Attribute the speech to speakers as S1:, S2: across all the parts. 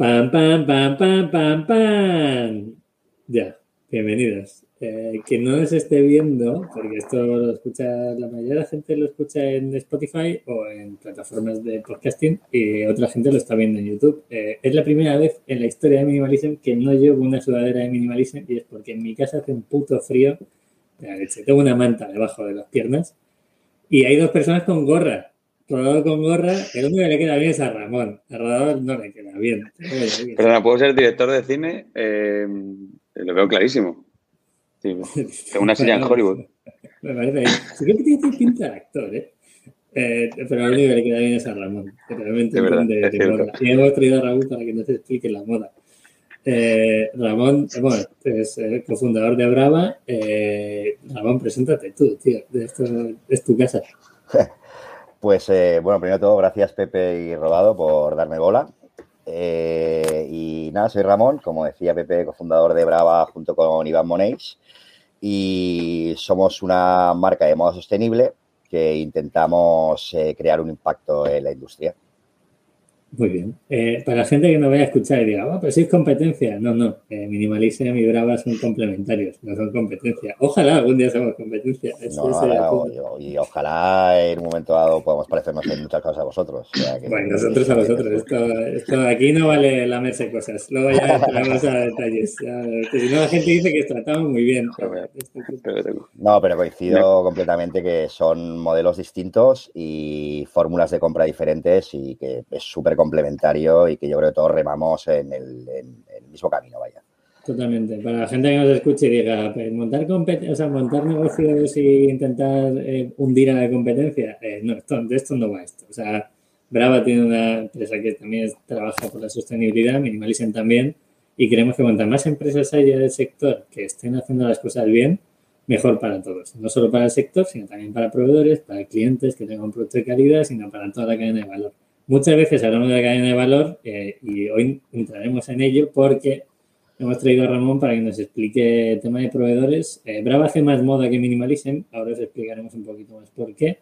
S1: Pam, pam, pam, pam, pam, pam. Ya, bienvenidos. Eh, que no os esté viendo, porque esto lo escucha, la mayoría de la gente lo escucha en Spotify o en plataformas de podcasting y otra gente lo está viendo en YouTube. Eh, es la primera vez en la historia de Minimalism que no llevo una sudadera de Minimalism y es porque en mi casa hace un puto frío. Tengo una manta debajo de las piernas y hay dos personas con gorra rodado con gorra, el único que le queda bien es a Ramón. A Rodador no le queda bien.
S2: Perdona, ¿puedo ser director de cine? Eh, lo veo clarísimo. tengo una silla en Hollywood.
S1: Me parece bien. Sí que tiene pinta de actor, ¿eh? ¿eh? pero el único que le queda bien es a Ramón. realmente
S2: verdad, de, de moda.
S1: Y hemos traído a Raúl para que nos explique la moda. Eh, Ramón, bueno, es el cofundador de Brava. Eh, Ramón, preséntate tú, tío. Esto es tu casa.
S3: Pues eh, bueno, primero de todo, gracias Pepe y Robado por darme bola. Eh, y nada, soy Ramón, como decía Pepe, cofundador de Brava junto con Iván Moneix. Y somos una marca de moda sostenible que intentamos eh, crear un impacto en la industria.
S1: Muy bien. Eh, para la gente que no vaya a escuchar y diga, oh, pero si es competencia. No, no. Eh, Minimalism y Brava son complementarios, no son competencia. Ojalá algún día seamos competencia.
S3: no, y ojalá en un momento dado podamos parecernos en muchas cosas a vosotros.
S1: bueno, nosotros a vosotros. Esto, aquí no vale lamerse cosas. Luego ya entramos a detalles. si no, la gente dice que tratamos muy bien.
S3: No, pero coincido completamente que son modelos distintos y fórmulas de compra diferentes y que es súper complementario y que yo creo que todos remamos en el, mismo camino, vaya.
S1: Totalmente. Para la gente que nos escuche y diga, pues, montar, o montar negocios y intentar eh, hundir a la competencia, eh, no, esto, de esto no va esto. O sea, Brava tiene una empresa que también trabaja por la sostenibilidad, Minimalism también, y creemos que cuantas más empresas haya del sector que estén haciendo las cosas bien, mejor para todos. No solo para el sector, sino también para proveedores, para clientes que tengan un producto de calidad, sino para toda la cadena de valor. Muchas veces hablamos de la cadena de valor eh, y hoy entraremos en ello porque hemos traído a Ramón para que nos explique el tema de proveedores. Eh, Brava hace más moda que Minimalism, ahora os explicaremos un poquito más por qué.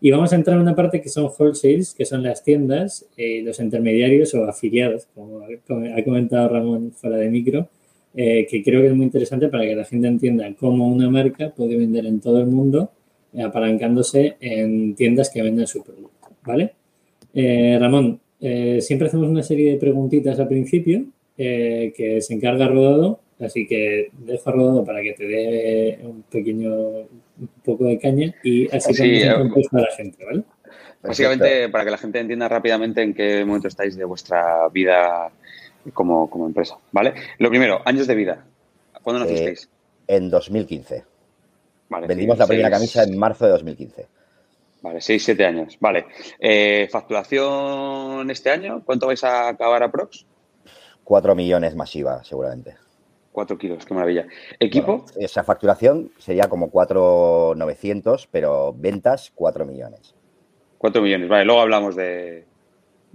S1: Y vamos a entrar en una parte que son wholesales, que son las tiendas, eh, los intermediarios o afiliados, como ha comentado Ramón fuera de micro, que creo que es muy interesante para que la gente entienda cómo una marca puede vender en todo el mundo apalancándose en tiendas que venden su producto, ¿vale? Eh, Ramón, eh, siempre hacemos una serie de preguntitas al principio eh, que se encarga Rodado, así que dejo a Rodado para que te dé un pequeño un poco de caña y así sí, a la gente, ¿vale?
S2: Básicamente, para que la gente entienda rápidamente en qué momento estáis de vuestra vida como, empresa, ¿vale? Lo primero, años de vida. ¿Cuándo nacisteis?
S3: en 2015. Vendimos la primera camisa en marzo de 2015.
S2: Vale, 6, 7 años. Vale. Eh, ¿Facturación este año? ¿Cuánto vais a acabar a Prox?
S3: 4 millones masiva, seguramente.
S2: 4 kilos, qué maravilla. ¿Equipo?
S3: esa facturación sería como 4,900, pero ventas 4 millones.
S2: 4 millones, vale. Luego hablamos de,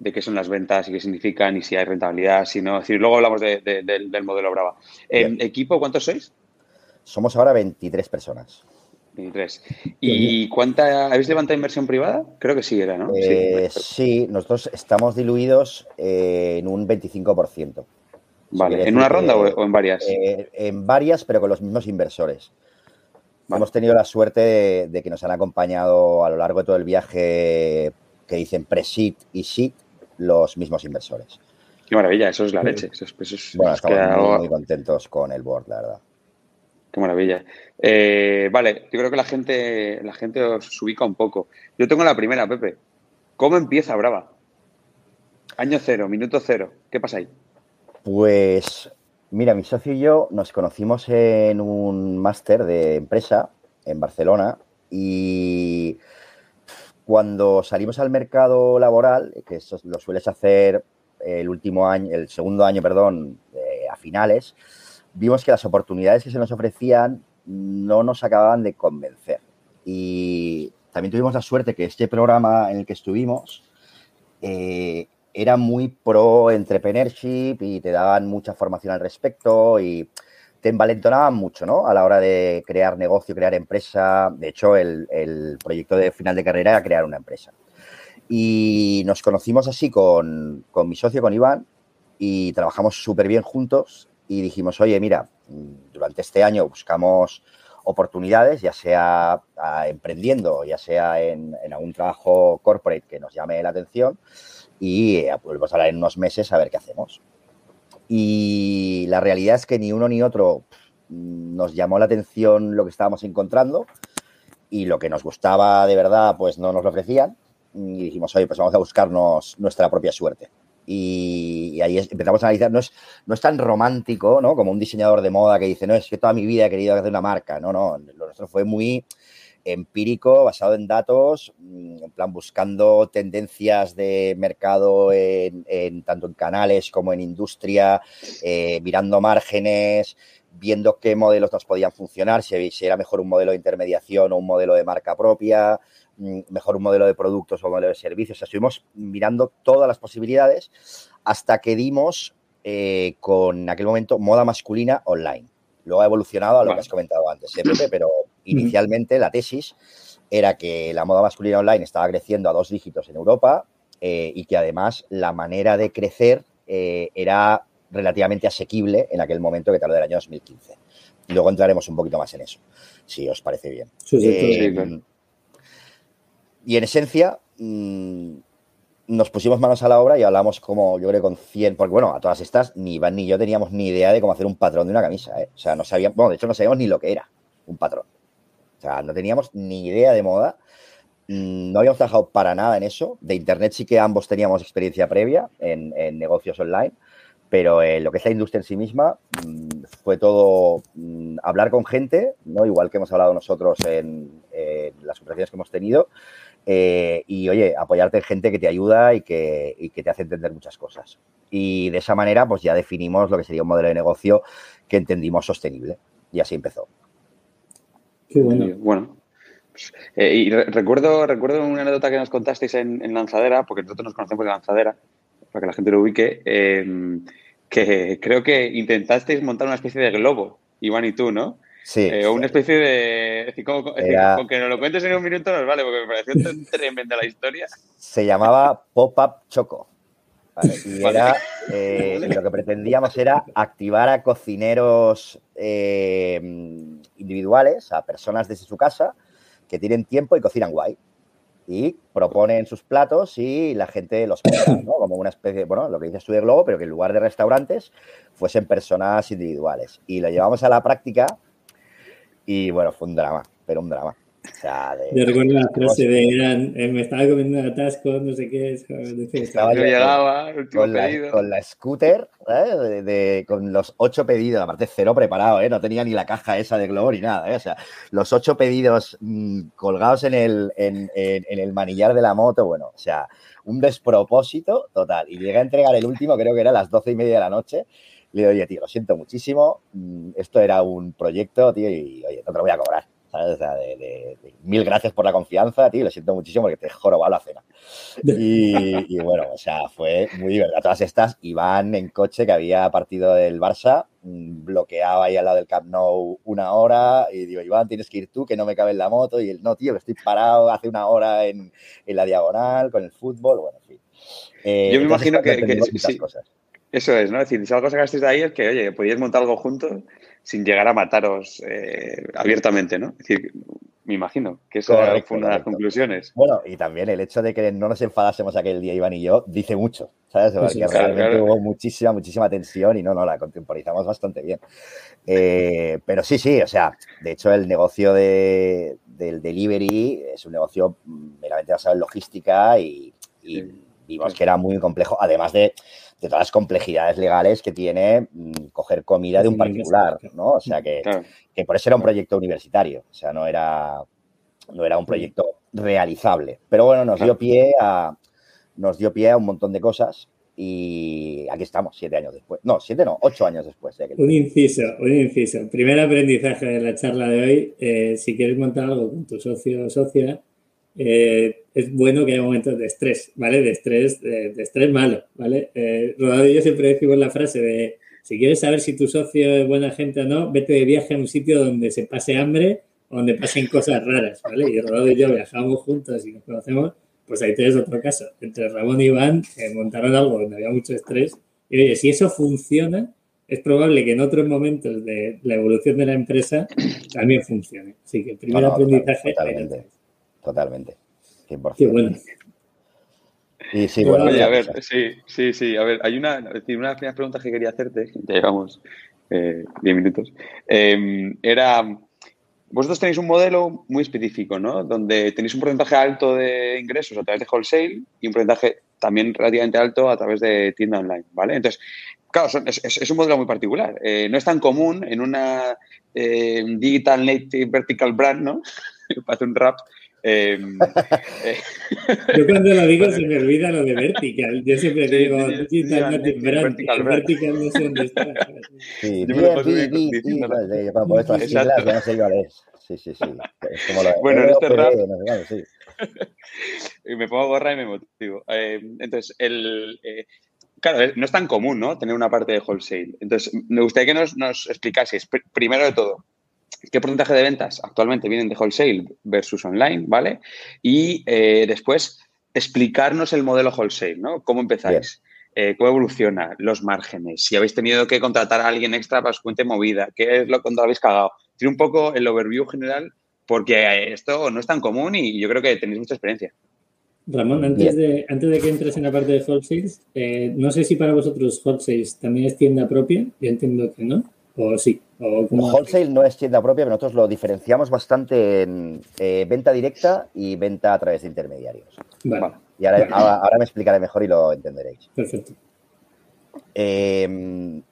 S2: qué son las ventas y qué significan y si hay rentabilidad, si no. Es decir, luego hablamos del modelo Brava. ¿Equipo cuántos sois?
S3: Somos ahora 23 personas.
S2: 23. ¿Y cuánta habéis levantado inversión privada? Creo que sí era, ¿no?
S3: Eh, sí, nosotros estamos diluidos eh, en un 25%.
S2: Vale, ¿en una ronda o en varias?
S3: Eh, en varias, pero con los mismos inversores. Hemos tenido la suerte de, que nos han acompañado a lo largo de todo el viaje que dicen pre-seed y seed los mismos inversores.
S2: Qué maravilla, eso es la leche.
S3: bueno, estamos muy contentos con el board, la verdad.
S2: Qué maravilla. Eh, vale, yo creo que la gente, la gente os ubica un poco. Yo tengo la primera, Pepe. ¿Cómo empieza Brava? Año cero, minuto cero. ¿Qué pasa ahí?
S3: Pues, mira, mi socio y yo nos conocimos en un máster de empresa en Barcelona y cuando salimos al mercado laboral, que eso lo sueles hacer el último año, el segundo año, perdón, eh, a finales, vimos que las oportunidades que se nos ofrecían no nos acababan de convencer. Y también tuvimos la suerte que este programa en el que estuvimos eh, era muy pro entrepreneurship y te daban mucha formación al respecto y te envalentonaban mucho, ¿no? A la hora de crear negocio, crear empresa. De hecho, el, el proyecto de final de carrera era crear una empresa. Y nos conocimos así con, con mi socio, con Iván, y trabajamos súper bien juntos y dijimos, oye, mira, durante este año buscamos oportunidades, ya sea ah, emprendiendo, ya sea en, algún trabajo corporate que nos llame la atención y eh, volvemos a hablar en unos meses a ver qué hacemos. Y la realidad es que ni uno ni otro nos llamó la atención lo que estábamos encontrando y lo que nos gustaba de verdad, pues no nos lo ofrecían. Y dijimos, oye, pues vamos a buscarnos nuestra propia suerte. Y, ahí empezamos a analizar, no es, no es tan romántico, ¿no? Como un diseñador de moda que dice, no, es que toda mi vida he querido hacer una marca. No, no, lo nuestro fue muy empírico, basado en datos, mm, en plan buscando tendencias de mercado en, tanto en canales como en industria, eh, mirando márgenes, viendo qué modelos nos podían funcionar, si, era mejor un modelo de intermediación o un modelo de marca propia, mejor un modelo de productos o un modelo de servicios. O sea, estuvimos mirando todas las posibilidades hasta que dimos eh, con aquel momento moda masculina online. Luego ha evolucionado a lo que has comentado antes, ¿eh, pero inicialmente la tesis era que la moda masculina online estaba creciendo a dos dígitos en Europa eh, y que además la manera de crecer era relativamente asequible en aquel momento que tal del año 2015. Y luego entraremos un poquito más en eso, si os parece bien. Eh, y en esencia, mm, nos pusimos manos a la obra y hablamos como, yo creo, con 100, porque bueno, a todas estas, ni Iván ni yo teníamos ni idea de cómo hacer un patrón de una camisa, ¿eh? O sea, no sabíamos, bueno, de hecho no sabíamos ni lo que era un patrón. O sea, no teníamos ni idea de moda, mm, no habíamos trabajado para nada en eso. De Internet sí que ambos teníamos experiencia previa en negocios online, pero eh, lo que es la industria en sí misma mm, fue todo hablar con gente, ¿no? igual que hemos hablado nosotros en, las operaciones que hemos tenido, eh, y oye, apoyarte en gente que te ayuda y que, te hace entender muchas cosas. Y de esa manera, pues ya definimos lo que sería un modelo de negocio que entendimos sostenible. Y así empezó.
S2: Qué bueno. Bueno, pues, eh, y recuerdo, recuerdo una anécdota que nos contasteis en, en, Lanzadera, porque nosotros nos conocemos de Lanzadera, para que la gente lo ubique, em, que creo que intentasteis montar una especie de globo, Iván y tú, ¿no?
S3: Sí.
S2: Eh, o una especie de. con que nos lo cuentes en un minuto nos vale, porque me pareció tan tremenda la historia.
S3: Se llamaba Pop-Up Choco. y era, eh, lo que pretendíamos era activar a cocineros eh, individuales, a personas desde su casa, que tienen tiempo y cocinan guay y proponen sus platos y la gente los compra, ¿no? Como una especie, bueno, lo que dices tú de globo, pero que en lugar de restaurantes fuesen personas individuales. Y lo llevamos a la práctica y, bueno, fue un drama, pero un drama.
S1: Yo recuerdo la frase de eran, eh, me estaba comiendo un atasco, no sé qué.
S2: Estaba yo llegaba,
S3: con, la, con la scooter, ¿eh? de, con los ocho pedidos, aparte cero preparado, ¿eh? no tenía ni la caja esa de Globo ni nada. ¿eh? O sea, los ocho pedidos mmm, colgados en el, en, en, en, el manillar de la moto, bueno, o sea, un despropósito total. Y llegué a entregar el último, creo que era a las doce y media de la noche. Le digo, oye, tío, lo siento muchísimo. Mm, esto era un proyecto, tío, y oye, no te lo voy a cobrar de, mil gracias por la confianza, tío, lo siento muchísimo porque te jorobado la cena. Y, bueno, o sea, fue muy divertido. Todas estas iban en coche que había partido del Barça, mm, bloqueaba ahí al lado del Camp Nou una hora y digo, Iván, tienes que ir tú, que no me cabe en la moto. Y él, no, tío, que estoy parado hace una hora en, la diagonal con el fútbol, bueno, en fin.
S2: Eh, Yo me imagino que, Eso es, ¿no? Es decir, si algo sacasteis de ahí es que, oye, podíais montar algo juntos sin llegar a mataros eh, abiertamente, ¿no? Es decir, me imagino que eso fue una de las conclusiones.
S3: Bueno, y también el hecho de que no nos enfadásemos aquel día, Iván y yo, dice mucho, ¿sabes? Porque realmente hubo muchísima, muchísima tensión y no, no, la contemporizamos bastante bien. Eh, pero sí, sí, o sea, de hecho el negocio de, del delivery es un negocio meramente basado en logística y, vimos que era muy complejo, además de de todas las complejidades legales que tiene mm, coger comida de un particular, ¿no? O sea, que, por eso era un proyecto universitario, o sea, no era, no era un proyecto realizable. Pero bueno, nos dio pie a, nos dio pie a un montón de cosas y aquí estamos, siete años después. No, siete no, ocho años después. De
S1: un inciso, un inciso. Primer aprendizaje de la charla de hoy, eh, si quieres montar algo con tu socio o socia, eh, es bueno que haya momentos de estrés, ¿vale? De estrés, de, estrés malo, ¿vale? Eh, Rodado y yo siempre decimos la frase de si quieres saber si tu socio es buena gente o no, vete de viaje a un sitio donde se pase hambre o donde pasen cosas raras, ¿vale? Y Rodado y yo viajamos juntos y nos conocemos, pues ahí tienes otro caso. Entre Ramón y Iván montaron algo donde había mucho estrés Y oye, si eso funciona, es probable que en otros momentos de la evolución de la empresa también funcione. Así que el primer aprendizaje.
S3: Totalmente.
S1: 100%. Qué bueno.
S2: Y sí, bueno, a ver, sí, sí, sí. A ver, hay una, una de las primeras preguntas que quería hacerte, ya llevamos 10 eh, minutos, em, era, vosotros tenéis un modelo muy específico, ¿no? Donde tenéis un porcentaje alto de ingresos a través de wholesale y un porcentaje también relativamente alto a través de tienda online, ¿vale? Entonces, claro, es, un modelo muy particular. Eh, no es tan común en una eh, digital native vertical brand, ¿no? Parece un rap, Em,
S1: eh, Yo cuando lo digo se me olvida lo de vertical. Yo siempre digo digital. Vertical, vertical no sé dónde está. Sí, yo me lo paso bien diciendo.
S3: Sí, sí, sí.
S2: bueno, en este rap. me pongo gorra y me motivo. Em, entonces, el. Eh, claro, no es tan común, ¿no? Tener una parte de wholesale. Entonces, me gustaría que nos, nos explicaseis, primero de todo, qué porcentaje de ventas actualmente vienen de wholesale versus online, ¿vale? Y eh, después explicarnos el modelo wholesale, ¿no? ¿Cómo empezáis? Eh, ¿Cómo evoluciona? Los márgenes. Si habéis tenido que contratar a alguien extra para su cuenta movida, ¿qué es lo que habéis cagado? Tiene un poco el overview general porque esto no es tan común y yo creo que tenéis mucha experiencia.
S1: Ramón, antes de, antes de que entres en la parte de wholesales, eh, no sé si para vosotros wholesales también es tienda propia, yo entiendo que no. ¿O sí?
S3: Wholesale no es tienda propia, pero nosotros lo diferenciamos bastante en eh, venta directa y venta a través de intermediarios. Vale. Y ahora, me explicaré mejor y lo entenderéis.
S1: Perfecto.
S3: Em,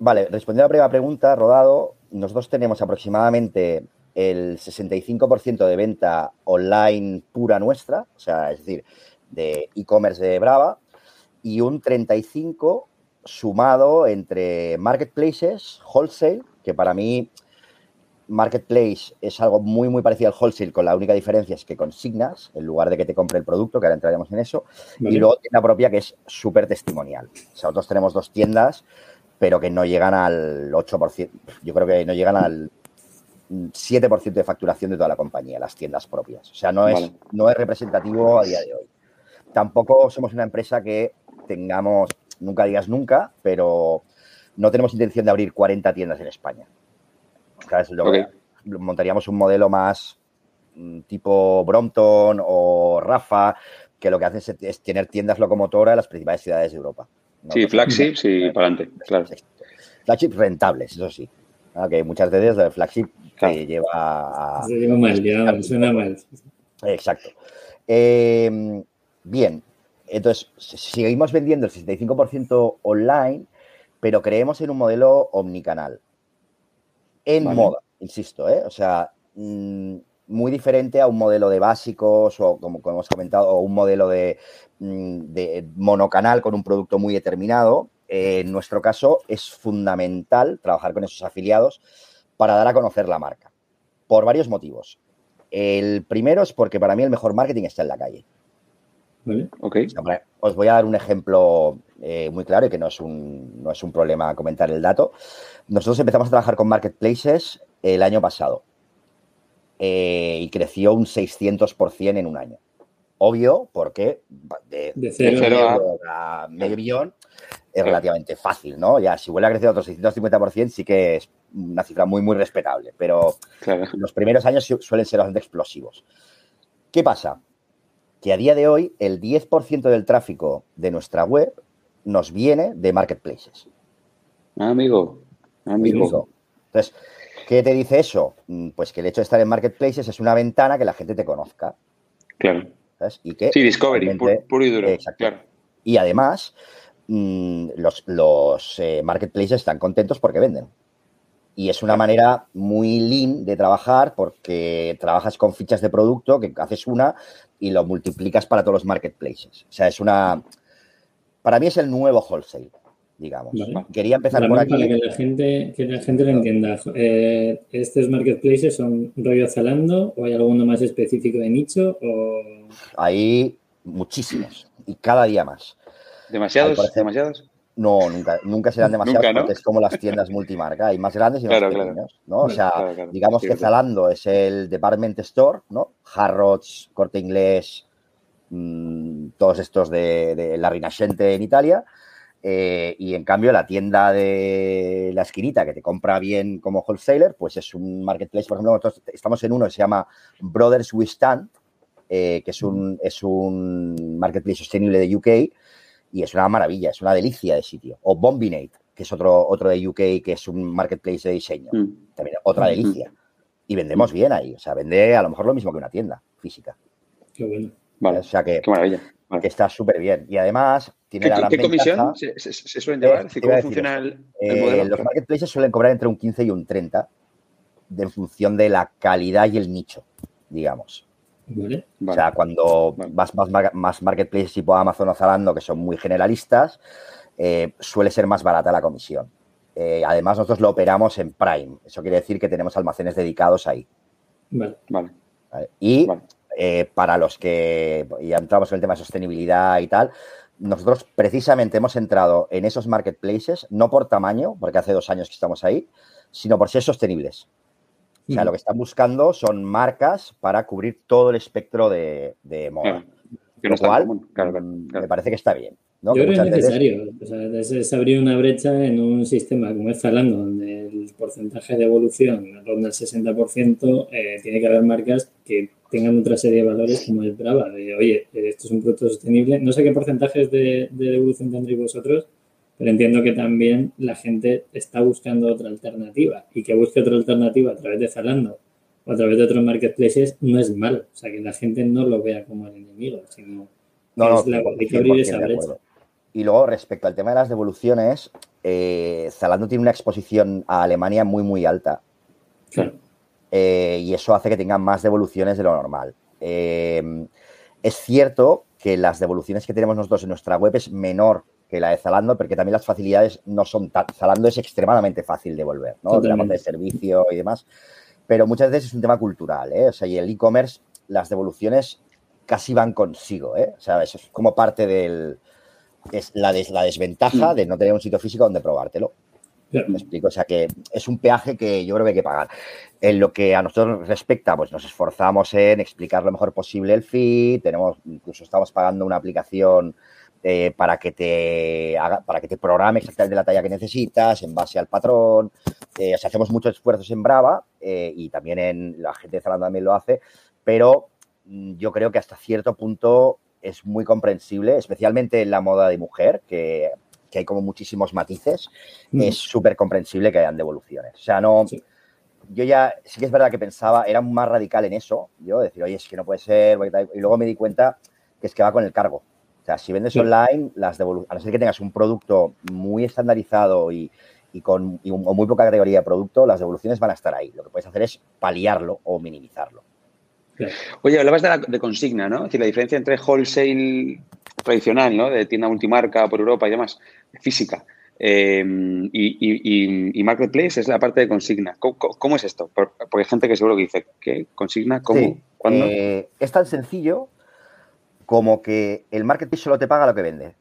S3: vale, respondiendo a la primera pregunta, Rodado, nosotros tenemos aproximadamente el 65% de venta online pura nuestra, o sea, es decir, de e-commerce de Brava, y un 35% sumado entre marketplaces, wholesale, que para mí marketplace es algo muy, muy parecido al wholesale, con la única diferencia es que consignas, en lugar de que te compre el producto, que ahora entraremos en eso, y luego tienda propia que es súper testimonial. O sea, nosotros tenemos dos tiendas, pero que no llegan al 8%, yo creo que no llegan al 7% de facturación de toda la compañía, las tiendas propias. O sea, no es, no es representativo a día de hoy. Tampoco somos una empresa que tengamos nunca digas nunca, pero no tenemos intención de abrir 40 tiendas en España. Montaríamos un modelo más mm, tipo Brompton o Rafa, que lo que hace es, tener tiendas locomotoras en las principales ciudades de Europa.
S2: Sí, flagships y para adelante, claro.
S3: Flagships rentables, eso sí. Que muchas veces el flagship te lleva a...
S1: Se lleva mal, ya, suena mal.
S3: Exacto. Eh, bien, entonces, seguimos vendiendo el 65% online, pero creemos en un modelo omnicanal. En moda, insisto, ¿eh? O sea, mm, muy diferente a un modelo de básicos o, como, hemos comentado, o un modelo de, mm, de monocanal con un producto muy determinado. en nuestro caso, es fundamental trabajar con esos afiliados para dar a conocer la marca, por varios motivos. El primero es porque para mí el mejor marketing está en la calle. Os voy a dar un ejemplo eh, muy claro y que no es, un, no es un problema comentar el dato. Nosotros empezamos a trabajar con marketplaces el año pasado eh, y creció un 600% en un año. Obvio, porque de, cero, a... medio billón es relativamente fácil, ¿no? Ya, si vuelve a crecer otro 650%, sí que es una cifra muy, muy respetable, pero los primeros años suelen ser bastante explosivos. ¿Qué pasa? que a día de hoy el 10% del tráfico de nuestra web nos viene de marketplaces.
S2: Ah, amigo, amigo.
S3: Entonces, ¿qué te dice eso? Mm, pues que el hecho de estar en marketplaces es una ventana que la gente te conozca.
S2: Claro. Y que, sí, Discovery, puro, y duro. Claro.
S3: Y además, mm, los, eh, marketplaces están contentos porque venden. Y es una manera muy lean de trabajar porque trabajas con fichas de producto, que haces una y lo multiplicas para todos los marketplaces. O sea, es una... Para mí es el nuevo wholesale, digamos. Quería empezar por aquí.
S1: Para que la gente, que la gente lo entienda. Eh, ¿Estos marketplaces son rollo Zalando o hay alguno más específico de nicho? O...
S3: Hay muchísimos y cada día más.
S2: ¿Demasiados? ¿Demasiados?
S3: No, nunca, nunca serán demasiados porque es como las tiendas multimarca, hay más grandes y más pequeños, ¿no? O sea, digamos que Zalando es el department store, ¿no? Harrods, Corte Inglés, mm, todos estos de, la Rinascente en Italia. eh, y en cambio la tienda de la esquinita que te compra bien como wholesaler, pues es un marketplace. Por ejemplo, nosotros estamos en uno que se llama Brothers We Stand, eh, que es un, es un marketplace sostenible de UK y es una maravilla, es una delicia de sitio. O Bombinate, que es otro, otro de UK, que es un marketplace de diseño. Mm. También otra mm. delicia. Y vendemos bien ahí. O sea, vende a lo mejor lo mismo que una tienda física.
S1: Qué bueno.
S3: Vale. O sea que,
S2: Qué maravilla.
S3: que está súper bien. Y además tiene
S2: ¿Qué,
S3: la gran
S2: ¿qué comisión se, se- se suelen llevar?
S3: Eh,
S2: ¿Cómo funciona el, el
S3: Eh,
S2: modelo?
S3: los marketplaces suelen cobrar entre un 15 y un 30 de- en función de la calidad y el nicho, digamos.
S1: ¿Vale?
S3: O sea, cuando
S2: Vale.
S3: vas más, más marketplaces tipo Amazon o Zalando, que son muy generalistas, eh, suele ser más barata la comisión. Eh, además, nosotros lo operamos en Prime. Eso quiere decir que tenemos almacenes dedicados ahí.
S1: Vale.
S2: Vale,
S3: ¿vale? Y
S2: vale.
S3: Eh, para los que ya entramos en el tema de sostenibilidad y tal, nosotros precisamente hemos entrado en esos marketplaces, no por tamaño, porque hace dos años que estamos ahí, sino por ser sostenibles. O sea, lo que están buscando son marcas para cubrir todo el espectro de, de moda.
S2: Claro.
S3: Lo cual,
S2: común. Claro, claro, claro.
S3: me parece que está bien. ¿no?
S1: Yo creo que es
S3: muchas veces-
S1: necesario. O sea, es abrir una brecha en un sistema como es Zalando, donde el porcentaje de evolución ronda el 60%, eh, tiene que haber marcas que tengan otra serie de valores como es Brava, de oye, esto es un producto sostenible. No sé qué porcentajes de, de devolución tendréis vosotros, pero entiendo que también la gente está buscando otra alternativa y que busque otra alternativa a través de Zalando o a través de otros marketplaces no es malo. O sea, que la gente no lo vea como el enemigo, sino
S3: No, no,
S1: es la-
S3: 100%
S1: hay que abrir esa brecha.
S3: Y luego, respecto al tema de las devoluciones, eh, Zalando tiene una exposición a Alemania muy, muy alta.
S1: Claro.
S3: Eh, y eso hace que tengan más devoluciones de lo normal. Eh, es cierto que las devoluciones que tenemos nosotros en nuestra web es menor que la de Zalando, porque también las facilidades no son tan... Zalando es extremadamente fácil devolver, ¿no? De la parte de servicio y demás, pero muchas veces es un tema cultural, ¿eh? O sea, y el e-commerce, las devoluciones casi van consigo, ¿eh? O sea, eso es como parte del... Es la, des- la desventaja de no tener un sitio físico donde probártelo. Me explico, o sea que es un peaje que yo creo que hay que pagar. En lo que a nosotros respecta, pues nos esforzamos en explicar lo mejor posible el feed, tenemos, incluso estamos pagando una aplicación eh, para que te haga, para que te programe exactamente la talla que necesitas en base al patrón. Eh, o sea, hacemos muchos esfuerzos en Brava eh, y también en la gente de Zalando también lo hace, pero mm, yo creo que hasta cierto punto es muy comprensible, especialmente en la moda de mujer, que, que hay como muchísimos matices
S1: Mm.
S3: es súper comprensible que hayan devoluciones. O sea, no.
S1: Sí.
S3: Yo ya sí que es verdad que pensaba, era más radical en eso, yo decir, oye, es que no puede ser, y luego me di cuenta que es que va con el cargo. O sea, si vendes
S1: Sí.
S3: online, las a no ser que tengas un producto muy estandarizado y, y con y un- o muy poca categoría de producto, las devoluciones van a estar ahí. Lo que puedes hacer es paliarlo o minimizarlo.
S1: Claro.
S2: Oye, hablabas de, la, de consigna, ¿no? Es decir, la diferencia entre wholesale tradicional, ¿no? De tienda multimarca por Europa y demás, física, eh, y, y- y- y marketplace es la parte de consigna. ¿Cómo, es esto? Por- Porque hay gente que seguro que dice, ¿qué? ¿Consigna? ¿Cómo?
S3: Sí,
S2: ¿Cuándo?
S3: eh, es tan sencillo como que el marketplace solo te paga lo que vende.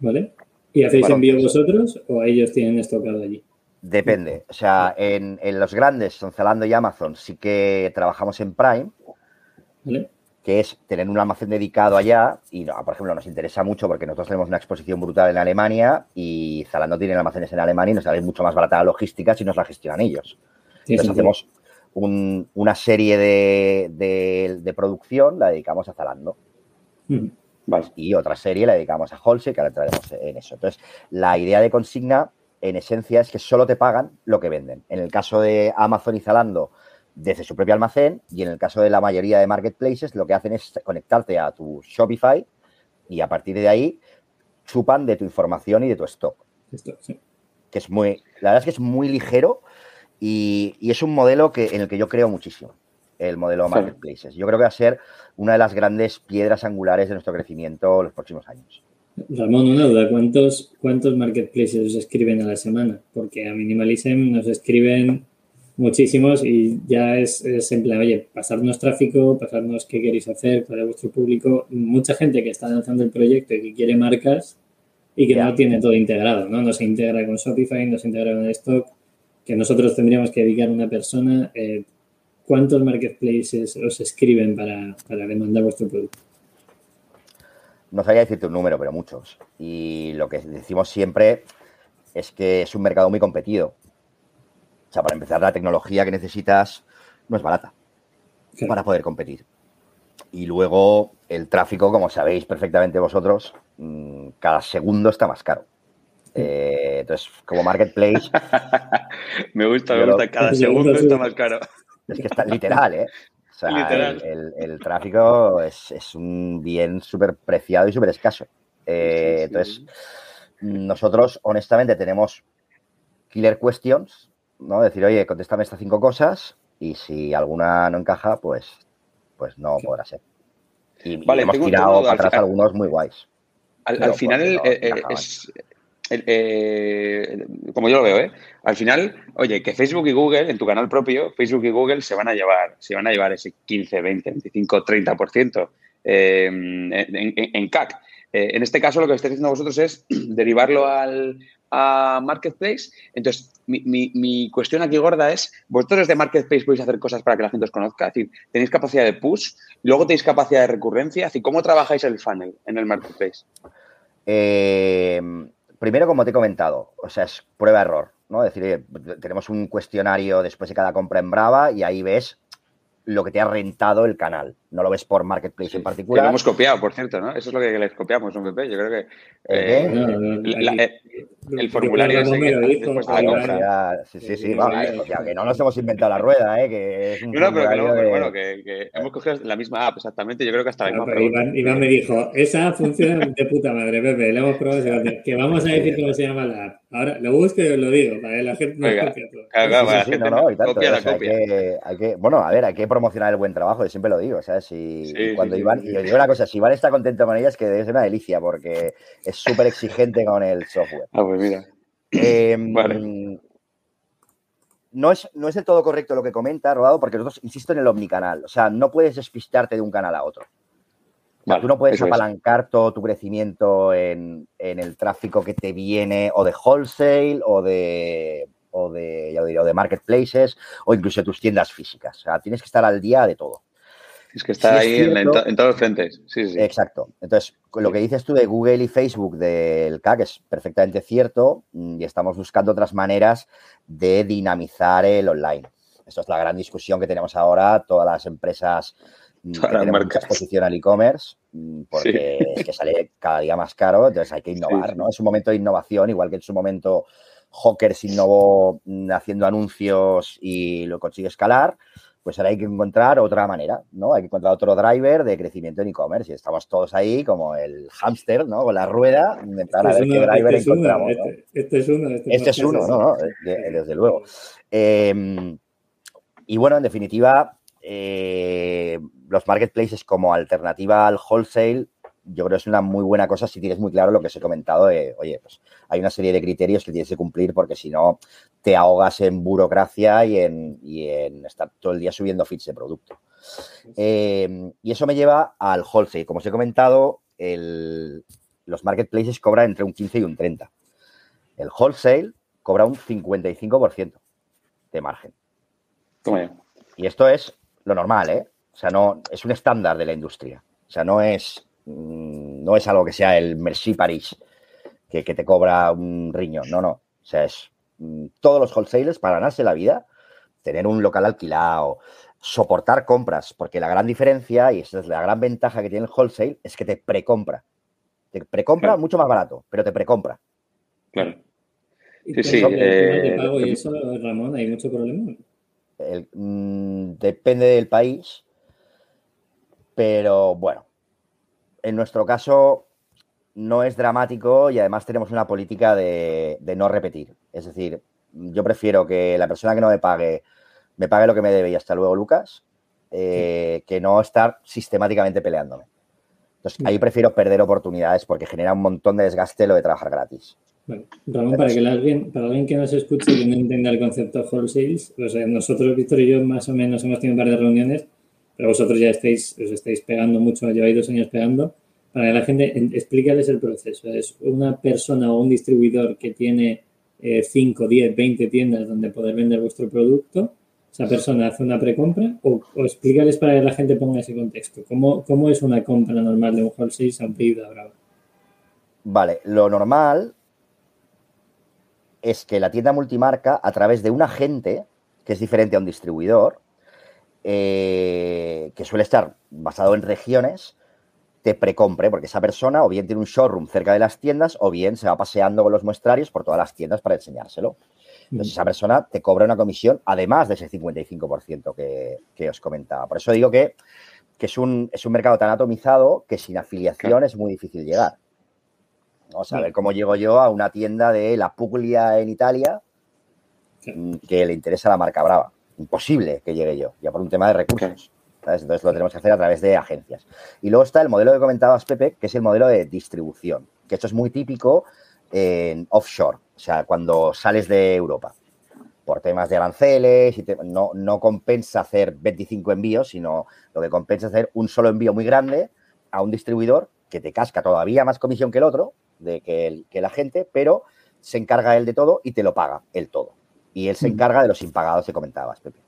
S1: ¿Vale? ¿Y hacéis
S3: Bueno,
S1: envío
S3: pues-
S1: vosotros o ellos tienen estocado allí?
S3: Depende. O sea, en, en los grandes, son Zalando y Amazon, sí que trabajamos en Prime,
S1: ¿Vale?
S3: que es tener un almacén dedicado allá. Y, no, por ejemplo, nos interesa mucho porque nosotros tenemos una exposición brutal en Alemania y Zalando tiene almacenes en Alemania y nos sale mucho más barata la logística si nos la gestionan ellos.
S1: Tiene
S3: Entonces hacemos un- una serie de, de- de producción, la dedicamos a Zalando.
S2: Vale.
S3: y otra serie la dedicamos a Wholesale, que ahora entraremos en eso. Entonces, la idea de consigna, en esencia, es que solo te pagan lo que venden. En el caso de Amazon y Zalando, desde su propio almacén, y en el caso de la mayoría de marketplaces, lo que hacen es conectarte a tu Shopify y a partir de ahí chupan de tu información y de tu stock,
S1: Esto, sí.
S3: que es muy, la verdad es que es muy ligero y, y es un modelo que, en el que yo creo muchísimo, el modelo marketplaces. Yo creo que va a ser una de las grandes piedras angulares de nuestro crecimiento los próximos años.
S1: Ramón, una duda. ¿Cuántos, ¿Cuántos marketplaces os escriben a la semana? Porque a Minimalism nos escriben muchísimos y ya es, es en plan, oye, pasarnos tráfico, pasarnos qué queréis hacer, es vuestro público. Mucha gente que está lanzando el proyecto y que quiere marcas y que no tiene todo integrado, ¿no? No se integra con Shopify, no se integra con Stock, que nosotros tendríamos que dedicar a una persona. Eh, ¿Cuántos marketplaces os escriben para, para demandar vuestro producto?
S3: No sabría decirte un número, pero muchos. Y lo que decimos siempre es que es un mercado muy competido. O sea, para empezar, la tecnología que necesitas no es barata para poder competir. Y luego el tráfico, como sabéis perfectamente vosotros, mm, cada segundo está más caro. Eh, entonces, como marketplace.
S2: me gusta, me gusta, cada segundo está más caro.
S3: Es que está literal, ¿eh? O sea, El, tráfico es, un bien súper preciado y súper escaso. Eh, entonces, nosotros, honestamente, tenemos killer questions, ¿no? Decir, oye, contéstame estas cinco cosas y si alguna no encaja, pues, pues no podrá ser. Y, vale, hemos tirado para atrás algunos muy guays.
S2: Al, final eh, eh, es, eh, como yo lo veo, ¿eh? Al final, oye, que Facebook y Google, en tu canal propio, Facebook y Google se van a llevar, se van a llevar ese 15, 20, 25, 30% en, en, en, CAC. en este caso, lo que estáis haciendo vosotros es derivarlo al, a Marketplace. Entonces, mi, cuestión aquí gorda es, vosotros de Marketplace podéis hacer cosas para que la gente os conozca, es decir, tenéis capacidad de push, luego tenéis capacidad de recurrencia, es ¿cómo trabajáis el funnel en el Marketplace?
S3: Eh, primero, como te he comentado, o sea, es prueba-error, ¿no? Es decir, tenemos un cuestionario después de cada compra en Brava y ahí ves lo que te ha rentado el canal. No lo ves por Marketplace en particular.
S2: lo hemos copiado, por cierto, ¿no? Eso es lo que les copiamos, un PP. Yo creo que eh, el formulario
S3: Sí, sí, sí. que no nos hemos inventado la rueda, ¿eh? Que es un
S2: no, pero que, no, pero bueno, que, hemos cogido la misma app, exactamente. Yo creo que hasta la misma
S1: Iván, Iván, me dijo, esa funciona de puta madre, Pepe. Le hemos probado que vamos a decir cómo se llama la app. Ahora, lo busco y os lo digo, para que la gente no copia todo. Claro,
S3: la gente no, no, y tanto, copia la copia. Hay que, hay que, bueno, a ver, hay que promocionar el buen trabajo, yo siempre lo digo, ¿sabes? Si, cuando Iván, y os digo una cosa, si Iván está contento con ella es que debe ser una delicia, porque es súper exigente con el software.
S2: Ah, pues mira.
S3: Em, vale. No es, no es del todo correcto lo que comenta, Rodado, porque nosotros, insisto, en el omnicanal. O sea, no puedes despistarte de un canal a otro tú no puedes apalancar todo tu crecimiento en, el tráfico que te viene o de wholesale o de, o de, ya de marketplaces o incluso de tus tiendas físicas. O sea, tienes que estar al día de todo.
S2: Es que está ahí en, todos los frentes. Sí, sí.
S3: Exacto. Entonces, lo que dices tú de Google y Facebook del CAC es perfectamente cierto y estamos buscando otras maneras de dinamizar el online. Esto es la gran discusión que tenemos ahora, todas las empresas que mucha exposición al e-commerce mm, porque es que sale cada día más caro, entonces hay que innovar, ¿no? Es un momento de innovación, igual que en su momento Hawkers innovó mm, haciendo anuncios y lo consigue escalar, pues ahora hay que encontrar otra manera, ¿no? Hay que encontrar otro driver de crecimiento en e-commerce y estamos todos ahí como el hámster, ¿no? Con la rueda,
S1: este a ver qué driver este encontramos. Este, este, es uno.
S3: Este, este es uno, ¿no? no desde, luego. Em, y bueno, en definitiva, eh, los marketplaces como alternativa al wholesale, yo creo que es una muy buena cosa si tienes muy claro lo que os he comentado de, oye, pues hay una serie de criterios que tienes que cumplir porque si no te ahogas en burocracia y en, en estar todo el día subiendo feeds de producto. Eh, y eso me lleva al wholesale. Como os he comentado, los marketplaces cobran entre un 15 y un 30. El wholesale cobra un 55% de margen. Y esto es lo normal, ¿eh? O sea, no, es un estándar de la industria. O sea, no es, mm, no es algo que sea el Merci Paris que, te cobra un riñón. No, no. O sea, es mm, todos los wholesalers para ganarse la vida, tener un local alquilado, soportar compras, porque la gran diferencia, y esa es la gran ventaja que tiene el wholesale, es que te precompra. Te precompra mucho más barato, pero te precompra.
S2: Claro.
S1: Sí, sí. Eh, ¿Y eso, Ramón? ¿Hay mucho problema?
S3: Mm, depende del país, pero bueno, en nuestro caso no es dramático y además tenemos una política de, no repetir. Es decir, yo prefiero que la persona que no me pague me pague lo que me debe y hasta luego, Lucas, eh, que no estar sistemáticamente peleándome. Entonces, ahí prefiero perder oportunidades porque genera un montón de desgaste lo de trabajar gratis.
S1: Ramón, para que alguien, para alguien que nos escuche y no entienda el concepto de wholesales, o sea, nosotros, Víctor y yo, más o menos hemos tenido un par de reuniones, pero vosotros ya estáis, os estáis pegando mucho, lleváis dos años pegando. Para que la gente, explícales el proceso. Es una persona o un distribuidor que tiene 5, 10, 20 tiendas donde poder vender vuestro producto, esa persona hace una precompra o, o explícales para que la gente ponga ese contexto. ¿Cómo, cómo es una compra normal de un wholesale a un pedido a Brava?
S3: Vale, lo normal es que la tienda multimarca, a través de un agente, que es diferente a un distribuidor, eh, que suele estar basado en regiones, te precompre, porque esa persona o bien tiene un showroom cerca de las tiendas o bien se va paseando con los muestrarios por todas las tiendas para enseñárselo. Entonces, esa persona te cobra una comisión, además de ese 55% que, que os comentaba. Por eso digo que, que es, un, es un mercado tan atomizado que sin afiliación es muy difícil llegar. Vamos a ver cómo llego yo a una tienda de la Puglia en Italia mm, que le interesa la marca Brava. Imposible que llegue yo, ya por un tema de recursos. ¿Sabes? Entonces lo tenemos que hacer a través de agencias. Y luego está el modelo que comentabas, Pepe, que es el modelo de distribución, que esto es muy típico en offshore, o sea, cuando sales de Europa. Por temas de aranceles, y te- no, no compensa hacer 25 envíos, sino lo que compensa es hacer un solo envío muy grande a un distribuidor que te casca todavía más comisión que el otro, de que, el- que la gente, pero se encarga él de todo y te lo paga él todo. Y él se
S1: Ujú.
S3: encarga de los impagados que comentabas, Pepe.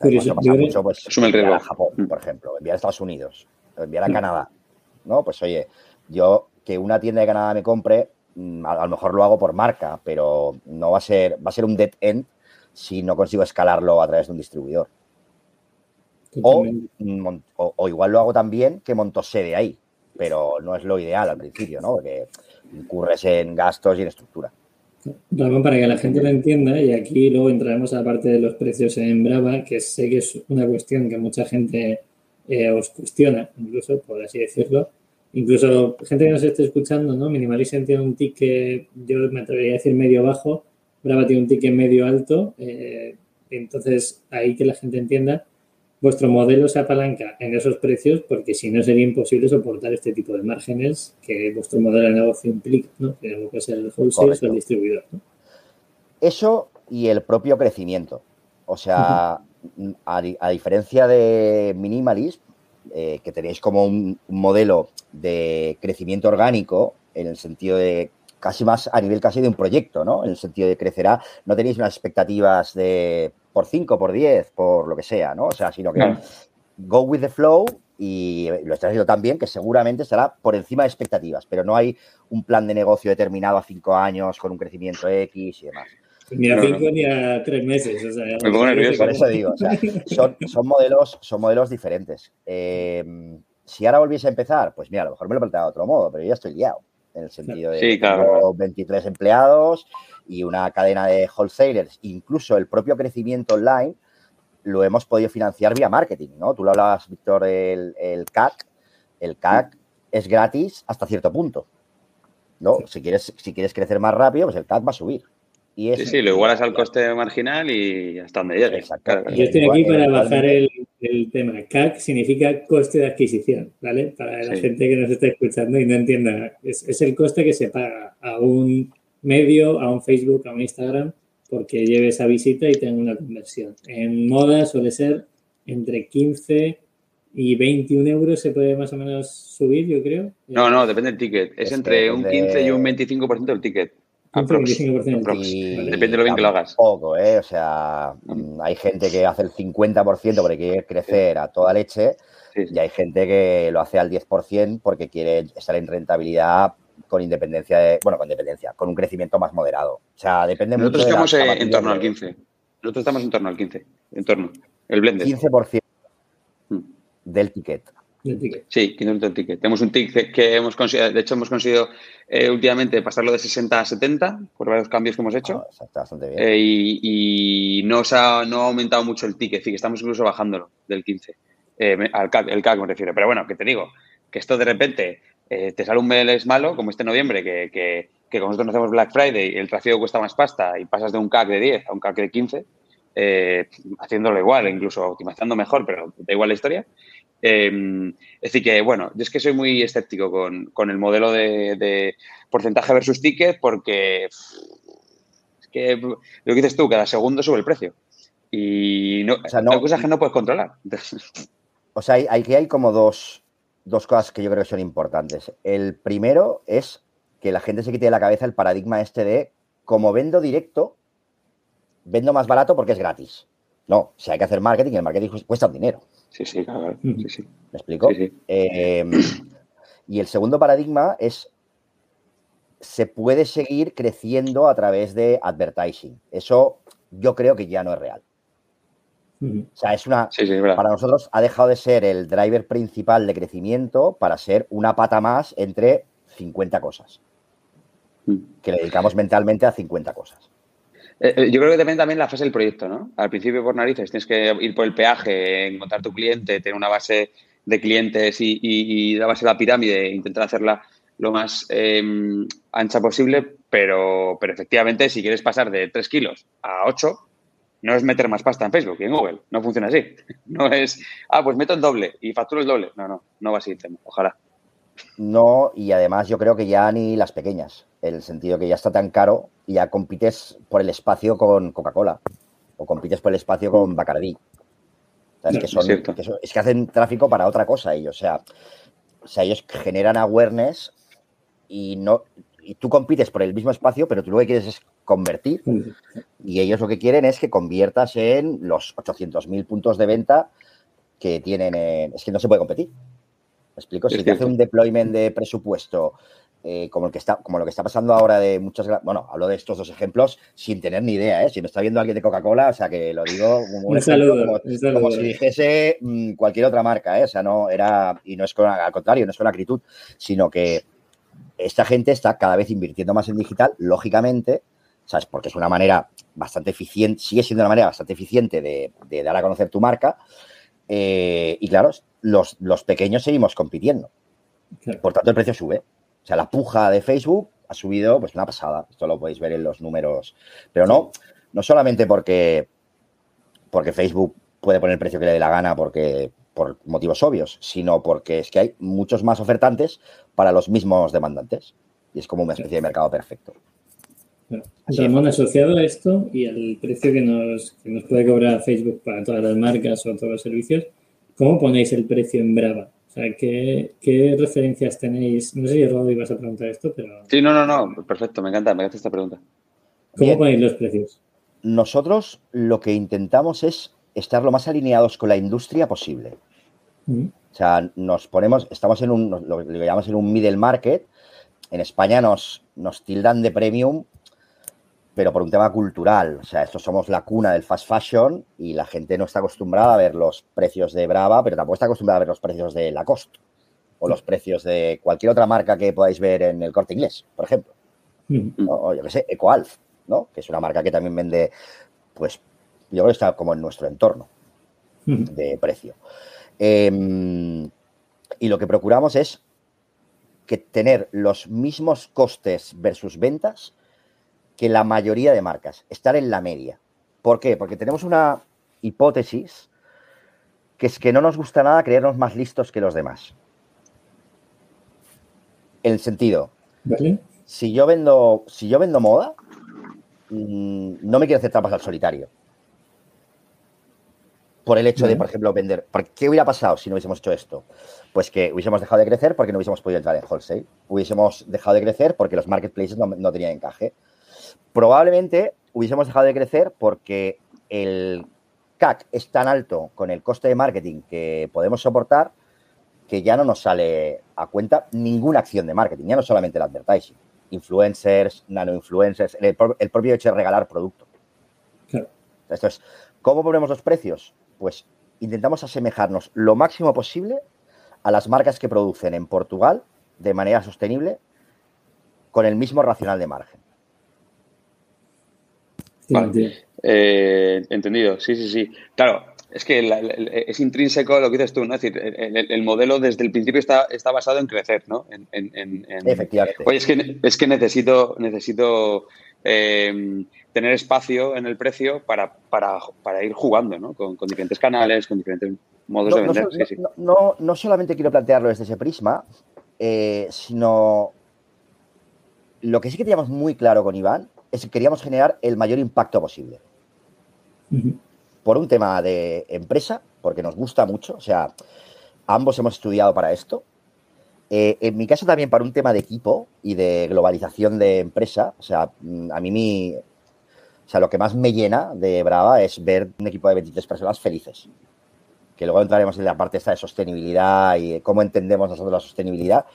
S3: Eso pasa mucho, pues,
S2: Asume el
S3: enviar a
S2: riesgo.
S3: Japón,
S2: Mm.
S3: por ejemplo, enviar a Estados Unidos, enviar a
S1: Mm.
S3: Canadá. ¿No? Pues oye, yo que una tienda de Canadá me compre, mm, a, a lo mejor lo hago por marca, pero no va a ser, va a ser un dead end si no consigo escalarlo a través de un distribuidor. O,
S1: Totalmente.
S3: mon- o, o igual lo hago también que monto sede ahí, pero no es lo ideal al principio, ¿no? Porque incurres en gastos y en estructura.
S1: Ramón, para que la gente lo entienda, y aquí luego entraremos a la parte de los precios en Brava, que sé que es una cuestión que mucha gente eh, os cuestiona, incluso, por así decirlo. Incluso gente que nos esté escuchando, ¿no? Minimalism tiene un ticket, yo me atrevería a decir medio bajo, Brava tiene un ticket medio alto, eh, entonces ahí que la gente entienda, vuestro modelo se apalanca en esos precios porque si no sería imposible soportar este tipo de márgenes que vuestro modelo de negocio implica, ¿no? Que puede ser el wholesale o el distribuidor, ¿no?
S3: Eso y el propio crecimiento. O sea, a diferencia de Minimalist, eh, que tenéis como un, un modelo de crecimiento orgánico, en el sentido de casi más a nivel casi de un proyecto, ¿no? En el sentido de crecerá, no tenéis unas expectativas de por 5, por 10, por lo que sea, ¿no? O sea, sino que
S2: Claro.
S3: go with the flow y lo estás haciendo también, que seguramente estará por encima de expectativas, pero no hay un plan de negocio determinado a cinco años con un crecimiento X y demás.
S1: Ni a
S2: No,
S1: cinco ni a tres meses. O sea,
S2: Me pongo nervioso.
S3: Por eso digo, o sea, son, son modelos, son modelos diferentes. Eh, si ahora volviese a empezar, pues mira, a lo mejor me lo planteaba de otro modo, pero yo ya estoy liado. En el sentido de
S2: Sí,
S3: que
S2: claro.
S3: tengo 23 empleados y una cadena de wholesalers, incluso el propio crecimiento online lo hemos podido financiar vía marketing, ¿no? Tú lo hablabas, Víctor, el, el CAC. El CAC es gratis hasta cierto punto. ¿no? Si quieres, si quieres crecer más rápido, pues el CAC va a subir. Y es,
S2: Sí, sí, lo igualas al coste marginal y hasta donde llegue.
S3: Exacto.
S2: Claro, claro.
S1: Yo estoy aquí para bajar el, el tema. CAC significa coste de adquisición, ¿vale? Para la
S2: Sí.
S1: gente que nos está escuchando y no entienda, es, es el coste que se paga a un medio, a un Facebook, a un Instagram, porque lleve esa visita y tenga una conversión. En moda suele ser entre 15 y 21 euros, se puede más o menos subir, yo creo.
S2: No, no, depende del ticket. Es,
S3: Es que
S2: entre un
S3: depende-
S2: 15 y un 25% del ticket.
S1: 15
S2: Aprox.
S1: 25% del
S2: Aprox.
S1: ticket,
S3: Y
S1: ¿vale?
S2: Depende de lo bien que lo hagas.
S3: Tampoco, ¿eh? O sea, hay gente que hace el 50% porque quiere crecer a toda leche
S2: Sí, sí.
S3: y hay gente que lo hace al 10% porque quiere estar en rentabilidad con independencia de, bueno, con independencia, con un crecimiento más moderado. O sea, depende
S2: Nosotros
S3: mucho de
S2: estamos en torno al
S3: de-
S2: 15. Nosotros estamos en torno al 15. En torno. El blended.
S3: 15%
S2: Mm.
S3: del ticket.
S1: Del ticket.
S2: Sí, 500 del ticket. Tenemos un ticket que hemos conseguido, de hecho hemos conseguido eh, últimamente pasarlo de 60 a 70 por varios cambios que hemos hecho.
S3: Ah, está bastante bien.
S2: Eh, y y no, se ha, no ha aumentado mucho el ticket, es decir, que estamos incluso bajándolo del 15. Eh, al CAC, el CAC me refiero. Pero bueno, que te digo, que esto de repente eh, te sale un mes malo, como este noviembre, que, que, que nosotros no hacemos Black Friday y el tráfico cuesta más pasta y pasas de un CAC de 10 a un CAC de 15, eh, haciéndolo igual, incluso optimizando mejor, pero da igual la historia. Eh, es decir, que bueno, yo es que soy muy escéptico con, con el modelo de, de porcentaje versus ticket porque es que lo que dices tú, cada segundo sube el precio. Y no,
S3: O sea, no-
S2: hay cosas que no puedes controlar.
S3: O sea, hay, aquí hay como dos, dos cosas que yo creo que son importantes. El primero es que la gente se quite de la cabeza el paradigma este de como vendo directo, vendo más barato porque es gratis. No, si hay que hacer marketing, el marketing cuesta un dinero.
S2: Sí, sí, claro. Sí, sí.
S3: ¿Me explico?
S2: Sí, sí.
S3: Eh, y el segundo paradigma es, se puede seguir creciendo a través de advertising. Eso yo creo que ya no es real. O sea, es una,
S2: Sí, sí, es verdad.
S3: para nosotros ha dejado de ser el driver principal de crecimiento para ser una pata más entre 50 cosas,
S2: Mm.
S3: que le dedicamos mentalmente a 50 cosas.
S2: Eh, eh, Yo creo que depende también la fase del proyecto, ¿no? Al principio, por narices, tienes que ir por el peaje, encontrar tu cliente, tener una base de clientes y, y- y la base de la pirámide, e intentar hacerla lo más eh, ancha posible, pero, pero efectivamente, si quieres pasar de 3 kilos a 8, no es meter más pasta en Facebook y en Google. No funciona así. No es, ah, pues meto el doble y facturo el doble. No, no, no va así el tema. Ojalá.
S3: No, y además yo creo que ya ni las pequeñas, en el sentido que ya está tan caro y ya compites por el espacio con Coca-Cola o compites por el espacio con son- es que hacen tráfico para otra cosa ellos. O sea, o sea, ellos generan awareness y no y tú compites por el mismo espacio, pero tú lo que quieres es convertir y ellos lo que quieren es que conviertas en los 800.000 puntos de venta que tienen en... Es que no se puede competir. ¿Me explico? Si te hace un deployment de presupuesto eh, como, el que está, como lo que está pasando ahora de muchas... Bueno, hablo de estos dos ejemplos sin tener ni idea, ¿eh? Si me está viendo alguien de Coca-Cola, o sea, que lo digo como un,
S1: Un
S3: ejemplo,
S1: saludo,
S3: como,
S1: un saludo.
S3: como si dijese mm, cualquier otra marca, ¿eh? O sea, no era... Y no es con... Al contrario, no es con acritud, sino que esta gente está cada vez invirtiendo más en digital, lógicamente, ¿sabes? Porque es una manera bastante eficiente, sigue siendo una manera bastante eficiente de, de dar a conocer tu marca. eh, y claro, los, los pequeños seguimos compitiendo.
S1: Claro.
S3: Por tanto, el precio sube. O sea, la puja de Facebook ha subido, pues una pasada. Esto lo podéis ver en los números. Pero no, no solamente porque, porque Facebook puede poner el precio que le dé la gana porque, por motivos obvios, sino porque es que hay muchos más ofertantes para los mismos demandantes. Y es como una especie de mercado perfecto.
S1: Bueno, Ramón, asociado a esto y al precio que nos, que nos puede cobrar Facebook para todas las marcas o todos los servicios, ¿cómo ponéis el precio en Brava? O sea, ¿qué, qué referencias tenéis? No sé si Rodo ibas a preguntar esto, pero
S2: Sí, no, no, no. Perfecto, me encanta, me encanta esta pregunta.
S1: ¿cómo
S3: Bien.
S1: ponéis los precios?
S3: Nosotros lo que intentamos es estar lo más alineados con la industria posible.
S1: Mm,
S3: O sea, nos ponemos, estamos en un, lo que llamamos en un middle market. En España nos, nos tildan de premium, pero por un tema cultural. O sea, estos somos la cuna del fast fashion y la gente no está acostumbrada a ver los precios de Brava, pero tampoco está acostumbrada a ver los precios de Lacoste o los precios de cualquier otra marca que podáis ver en el corte inglés, por ejemplo.
S1: mm.
S3: O yo qué sé, Ecoalf, ¿no? Que es una marca que también vende, pues, yo creo que está como en nuestro entorno
S1: mm.
S3: de precio. Eh, y lo que procuramos es que tener los mismos costes versus ventas que la mayoría de marcas, estar en la media. ¿Por qué? Porque tenemos una hipótesis que es que no nos gusta nada creernos más listos que los demás. En el sentido,
S1: ¿Vale?
S3: si yo vendo, si yo vendo moda, mm, no me quiero hacer trampas al solitario. Por el hecho de, por ejemplo, vender. ¿por ¿Qué hubiera pasado si no hubiésemos hecho esto? Pues que hubiésemos dejado de crecer porque no hubiésemos podido entrar en wholesale. Hubiésemos dejado de crecer porque los marketplaces no, no tenían encaje. Probablemente hubiésemos dejado de crecer porque el CAC es tan alto con el coste de marketing que podemos soportar que ya no nos sale a cuenta ninguna acción de marketing, ya no solamente el advertising. Influencers, nano-influencers, el, el propio hecho de regalar producto.
S1: Claro.
S3: Esto es, ¿cómo ponemos los precios? Pues intentamos asemejarnos lo máximo posible a las marcas que producen en Portugal de manera sostenible con el mismo racional de margen.
S2: Vale. Eh, entendido, sí, sí, sí. Claro, es que la- la- es intrínseco lo que dices tú, ¿no? Es decir, el, el- el modelo desde el principio está, está basado en crecer, ¿no? En, en- en- en-
S3: Efectivamente.
S2: Oye, es que, es que necesito, necesito eh, tener espacio en el precio para, para, para ir jugando, ¿no? Con, con diferentes canales, con diferentes modos
S3: No,
S2: de vender.
S3: sol-
S2: sí, sí.
S3: no- no- solamente quiero plantearlo desde ese prisma, eh, sino lo que sí que teníamos muy claro con Iván es que queríamos generar el mayor impacto posible.
S1: Ujú.
S3: Por un tema de empresa, porque nos gusta mucho, o sea, ambos hemos estudiado para esto. Eh, en mi caso también para un tema de equipo y de globalización de empresa, o sea, mm, a mí mi, O sea, lo que más me llena de Brava es ver un equipo de 23 personas felices. Que luego entraremos en la parte esta de sostenibilidad y cómo entendemos nosotros la sostenibilidad.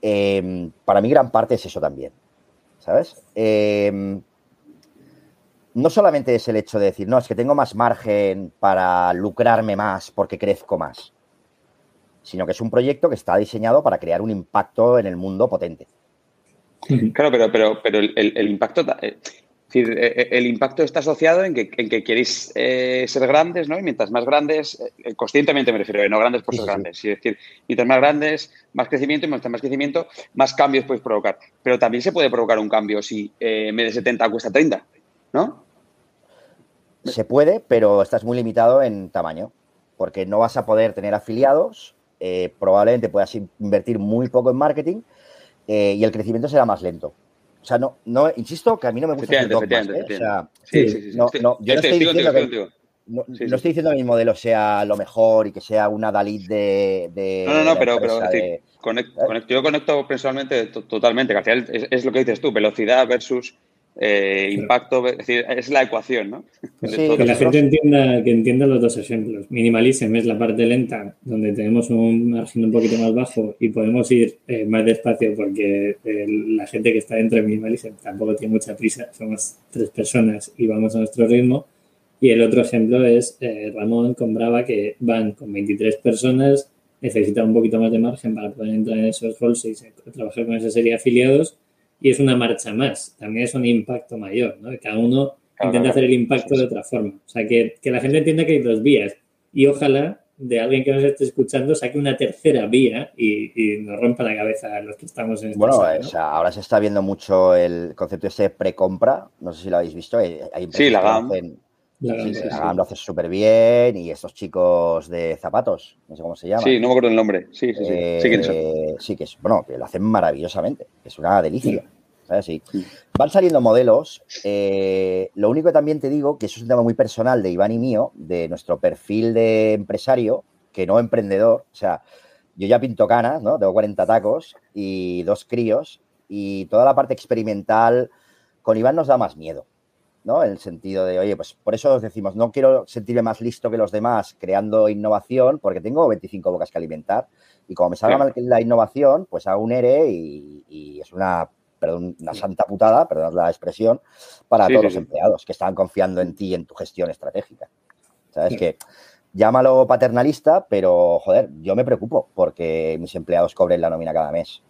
S3: Eh, para mí gran parte es eso también, ¿sabes? Eh, no solamente es el hecho de decir, no, es que tengo más margen para lucrarme más porque crezco más, sino que es un proyecto que está diseñado para crear un impacto en el mundo potente.
S2: Claro, pero, pero, pero el, impacto, eh, eh, eh, el impacto está asociado en que, en que queréis ser grandes, ¿no? Y mientras más grandes, conscientemente me refiero, no grandes por ser grandes. Es decir, mientras más grandes, más crecimiento, y mientras más crecimiento, más cambios puedes provocar. Pero también se puede provocar un cambio si en vez de 70 cuesta 30, ¿no?
S3: Se puede, pero estás muy limitado en tamaño, porque no vas a poder tener afiliados, probablemente puedas invertir muy poco en marketing eh, y el crecimiento será más lento. O sea, no, no, insisto que a mí no me gusta el dogmas, ¿eh? O sea, sí, sí, sí, no, no, yo no estoy diciendo que, no, no, estoy diciendo que mi modelo sea lo mejor y que sea una Dalit de. de
S2: no, no, no, pero, pero de, conecto, ¿eh? conecto, yo conecto personalmente totalmente, que al final es, es, lo que dices tú, velocidad versus eh, impacto, es decir, es la ecuación, ¿no?
S1: que la gente entienda, que entienda los dos ejemplos. Minimalism es la parte lenta, donde tenemos un margen un poquito más bajo y podemos ir eh, más despacio porque eh, la gente que está dentro de Minimalism tampoco tiene mucha prisa, somos tres personas y vamos a nuestro ritmo. Y el otro ejemplo es Ramón con Brava, que van con 23 personas, necesitan un poquito más de margen para poder entrar en esos roles y trabajar con esa serie de afiliados y es una marcha más, también es un impacto mayor, ¿no? Cada uno intenta hacer el impacto de otra forma. O sea, que, la gente entienda que hay dos vías y ojalá de alguien que nos esté escuchando saque una tercera vía y, nos rompa la cabeza a los que estamos en este
S3: Bueno, o sea, ahora se está viendo mucho el concepto ese precompra, no sé si lo habéis visto. Hay
S2: sí, la GAM.
S3: Sí, lo hace súper bien y estos chicos de zapatos, no sé cómo se llama.
S2: Sí, no me acuerdo el nombre. Sí, sí, sí.
S3: Eh, sí, que es, bueno, que lo hacen maravillosamente. Es una delicia. Sí. Van saliendo modelos. Eh, lo único que también te digo, que eso es un tema muy personal de Iván y mío, de nuestro perfil de empresario, que no emprendedor. O sea, yo ya pinto canas, ¿no? Tengo 40 tacos y dos críos y toda la parte experimental con Iván nos da más miedo. ¿No? En el sentido de, oye, pues por eso os decimos, no quiero sentirme más listo que los demás creando innovación, porque tengo 25 bocas que alimentar. Y como me salga mal la innovación, pues hago un ERE y, es una, perdón, una santa putada, perdón la expresión, para todos los empleados que están confiando en ti y en tu gestión estratégica. Sabes que llámalo paternalista, pero joder, yo me preocupo porque mis empleados cobren la nómina cada mes.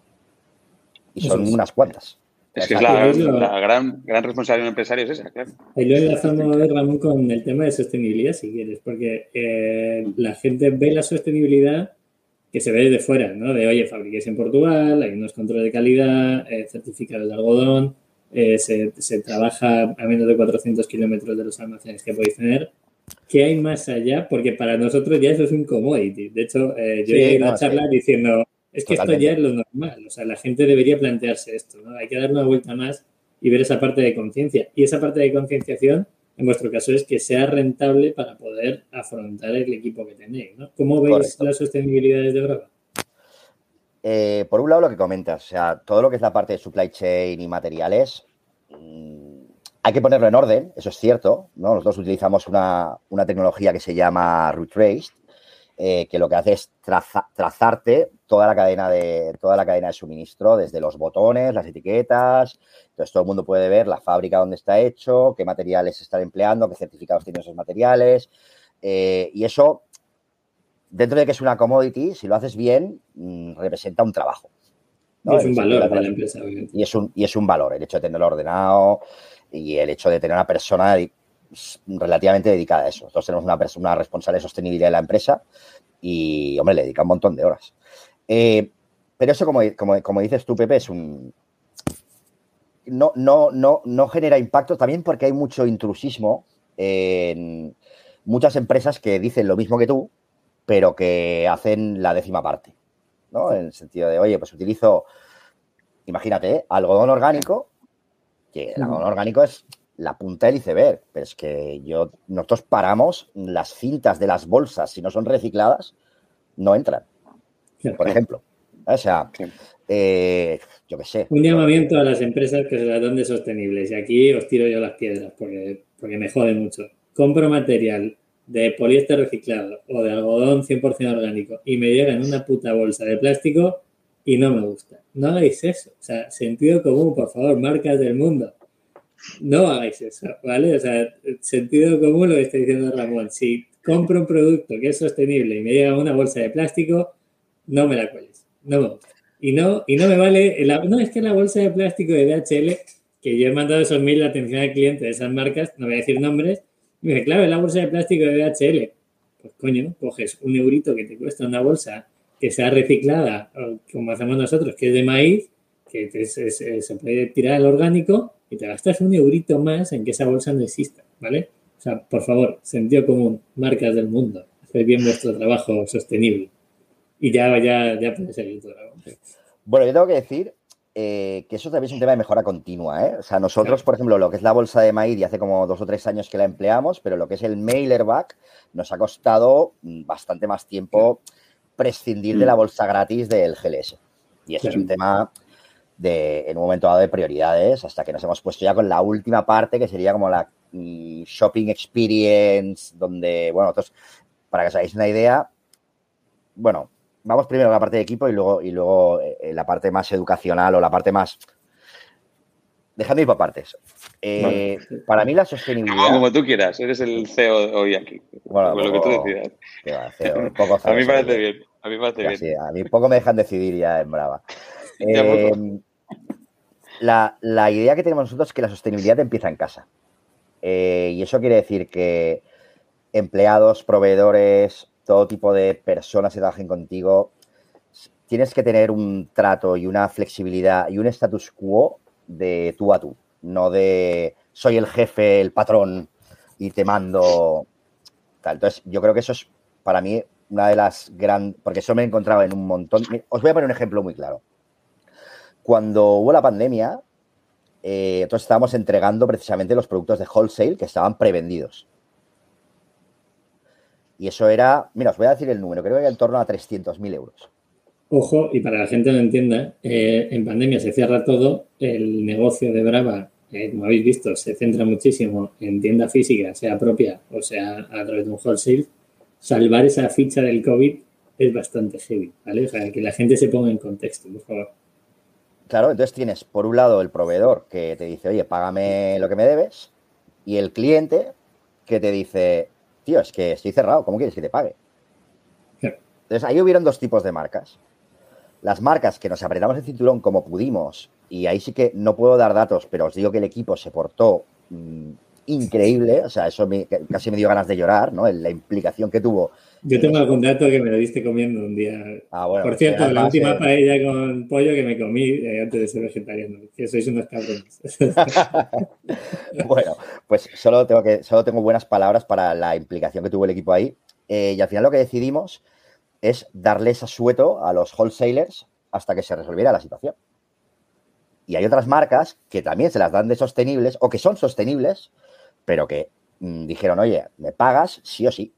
S3: Y son unas cuantas.
S2: Es que es la, gran, gran responsabilidad de un empresario es esa, claro.
S1: Ahí lo enlazamos, Ramón, con el tema de sostenibilidad, si quieres, porque eh, la gente ve la sostenibilidad que se ve desde fuera, ¿no? De, oye, fabriquéis en Portugal, hay unos controles de calidad, eh, certificados de algodón, eh, se, se, trabaja a menos de 400 kilómetros de los almacenes que podéis tener. ¿Qué hay más allá? Porque para nosotros ya eso es un commodity. De hecho, yo he ido a charla diciendo, es que esto ya es lo normal, o sea, la gente debería plantearse esto, ¿no? Hay que dar una vuelta más y ver esa parte de conciencia. Y esa parte de concienciación, en vuestro caso, es que sea rentable para poder afrontar el equipo que tenéis, ¿no? ¿Cómo veis las sostenibilidades de Brava?
S3: Eh, por un lado, lo que comentas, o sea, todo lo que es la parte de supply chain y materiales, mm, hay que ponerlo en orden, eso es cierto, ¿no? Nosotros utilizamos una, una tecnología que se llama Root Race, eh, que lo que hace es trazarte toda la cadena de toda la cadena de suministro, desde los botones, las etiquetas. Entonces todo el mundo puede ver la fábrica donde está hecho, qué materiales están empleando, qué certificados tienen esos materiales. Eh, y eso, dentro de que es una commodity, si lo haces bien, mm, representa un trabajo.
S1: es un valor para la empresa.
S3: Y es, un, y es un valor, el hecho de tenerlo ordenado y el hecho de tener una persona relativamente dedicada a eso. Nosotros tenemos una, persona, responsable de sostenibilidad de la empresa y, hombre, le dedica un montón de horas. Eh, pero eso, como, como, dices tú, Pepe, es un... No, no, no, no genera impacto también porque hay mucho intrusismo en muchas empresas que dicen lo mismo que tú, pero que hacen la décima parte. ¿no? En el sentido de, oye, pues utilizo, imagínate, ¿eh? algodón orgánico, que el algodón orgánico es la punta del iceberg, pero es que yo, nosotros paramos las cintas de las bolsas, si no son recicladas, no entran. Por ejemplo. O sea, eh, yo qué sé.
S1: Un llamamiento a las empresas que se las dan de sostenibles. Y aquí os tiro yo las piedras porque, porque me jode mucho. Compro material de poliéster reciclado o de algodón 100% orgánico y me llega en una puta bolsa de plástico y no me gusta. No hagáis eso. O sea, sentido común, por favor, marcas del mundo. No hagáis eso, ¿vale? O sea, sentido común lo que está diciendo Ramón. Si compro un producto que es sostenible y me llega una bolsa de plástico, no me la cueles. No me. Y no, y no me vale, no es que la bolsa de plástico de DHL, que yo he mandado esos mil la atención al cliente de esas marcas, no voy a decir nombres, me dice, claro, es la bolsa de plástico de DHL. Pues coño, coges un eurito que te cuesta una bolsa que sea reciclada, como hacemos nosotros, que es de maíz, que se puede tirar al orgánico y te gastas un eurito más en que esa bolsa no exista, ¿vale? O sea, por favor, sentido común, marcas del mundo, haced bien vuestro trabajo sostenible. Y ya, ya, ya puede seguir todo.
S3: Bueno, yo tengo que decir eh, que eso también es un tema de mejora continua. ¿eh? O sea, nosotros, por ejemplo, lo que es la bolsa de maíz, hace como dos o tres años que la empleamos, pero lo que es el mailerback nos ha costado mm, bastante más tiempo prescindir de la mm. bolsa gratis del GLS. Y eso es un tema de, en un momento dado de prioridades, hasta que nos hemos puesto ya con la última parte, que sería como la mm, shopping experience, donde, bueno, nosotros, para que os hagáis una idea, bueno, vamos primero a la parte de equipo y luego, y luego eh, la parte más educacional o la parte más... Dejando ir por partes. Eh, para mí la sostenibilidad...
S2: como tú quieras, eres el CEO hoy aquí. Bueno, lo que tú decidas. a mí parece bien. A mí parece bien.
S3: Sí, a mí poco me dejan decidir ya en Brava. Eh, la, la, idea que tenemos nosotros es que la sostenibilidad empieza en casa. y eso quiere decir que empleados, proveedores, todo tipo de personas que trabajen contigo, tienes que tener un trato y una flexibilidad y un status quo de tú a tú, no de soy el jefe, el patrón y te mando. Entonces, yo creo que eso es para mí una de las grandes, porque eso me he encontrado en un montón. Os voy a poner un ejemplo muy claro. Cuando hubo la pandemia, eh, entonces estábamos entregando precisamente los productos de wholesale que estaban prevendidos. Y eso era, mira, os voy a decir el número, creo que era en torno a 300.000 euros.
S1: Ojo, y para la gente que no entienda, eh, en pandemia se cierra todo, el negocio de Brava, eh, como habéis visto, se centra muchísimo en tienda física, sea propia o sea a través de un wholesale. Salvar esa ficha del COVID es bastante heavy, ¿vale? O sea, que la gente se ponga en contexto, por favor.
S3: Claro, entonces tienes por un lado el proveedor que te dice, oye, págame lo que me debes, y el cliente que te dice, tío, es que estoy cerrado, ¿cómo quieres que te pague? Entonces ahí hubieron dos tipos de marcas. Las marcas que nos apretamos el cinturón como pudimos, y ahí sí que no puedo dar datos, pero os digo que el equipo se portó mm, increíble, o sea, eso casi me dio ganas de llorar, ¿no? La implicación que tuvo
S1: yo tengo algún dato que me lo diste comiendo un día. Ah, bueno, Por cierto, la última paella con pollo que me comí eh, antes de ser vegetariano, que sois unos cabrones.
S3: bueno, pues solo tengo, que, solo tengo buenas palabras para la implicación que tuvo el equipo ahí. Eh, y al final lo que decidimos es darles asueto a los wholesalers hasta que se resolviera la situación. Y hay otras marcas que también se las dan de sostenibles o que son sostenibles, pero que mm, dijeron, oye, me pagas sí o sí.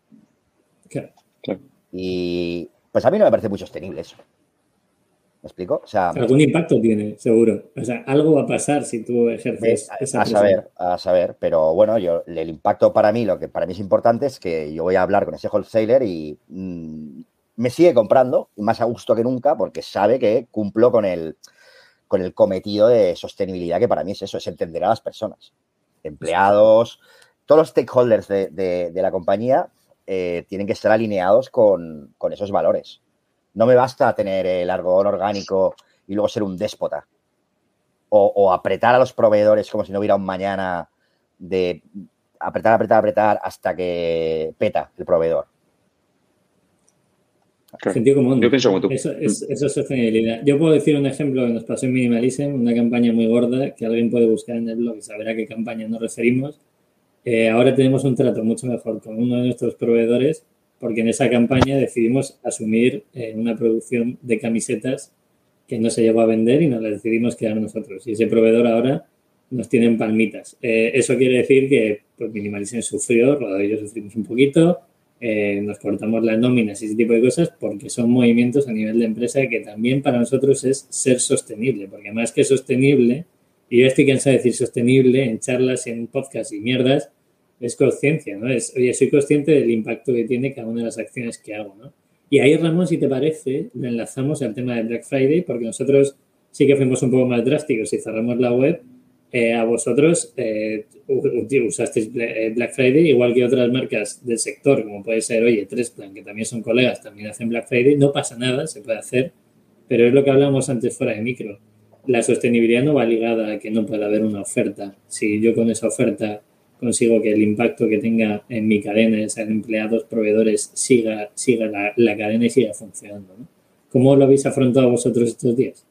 S3: Y pues a mí no me parece muy sostenible eso. ¿Me explico?
S1: Algún impacto tiene, seguro. O sea, algo va a pasar si tú ejerces
S3: esa A saber, a saber. Pero bueno, yo el impacto para mí, lo que para mí es importante es que yo voy a hablar con ese wholesaler y mm, me sigue comprando, y más a gusto que nunca, porque sabe que cumplo con el, con el cometido de sostenibilidad, que para mí es eso, es entender a las personas, empleados, todos los stakeholders de la compañía eh, tienen que estar alineados con, esos valores. No me basta tener el argón orgánico y luego ser un déspota. O, apretar a los proveedores como si no hubiera un mañana de apretar, apretar, apretar hasta que peta el proveedor.
S1: Sentido común. Yo pienso como tú. Eso, es, sostenibilidad. Yo puedo decir un ejemplo que nos pasó en Minimalism, una campaña muy gorda que alguien puede buscar en el blog y saber a qué campaña nos referimos eh, ahora tenemos un trato mucho mejor con uno de nuestros proveedores porque en esa campaña decidimos asumir eh, una producción de camisetas que no se llegó a vender y nos la decidimos quedar nosotros. Y ese proveedor ahora nos tiene en palmitas. Eh, eso quiere decir que pues, Minimalism sufrió, Rodado y yo sufrimos un poquito, eh, nos cortamos las nóminas y ese tipo de cosas porque son movimientos a nivel de empresa que también para nosotros es ser sostenible, porque más que sostenible, y yo estoy cansado de decir sostenible en charlas, en podcasts y mierdas, es conciencia, ¿no? Es, oye, soy consciente del impacto que tiene cada una de las acciones que hago, ¿no? Y ahí, Ramón, si te parece, le enlazamos al tema de Black Friday, porque nosotros sí que fuimos un poco más drásticos y cerramos la web. Eh, a vosotros eh, usasteis eh, Black Friday, igual que otras marcas del sector, como puede ser, oye, Tresplan, que también son colegas, también hacen Black Friday. No pasa nada, se puede hacer, pero es lo que hablamos antes fuera de micro. La sostenibilidad no va ligada a que no pueda haber una oferta. Si yo con esa oferta consigo que el impacto que tenga en mi cadena, sean empleados, proveedores, siga, siga la, cadena y siga funcionando. ¿no? ¿Cómo lo habéis afrontado vosotros estos días?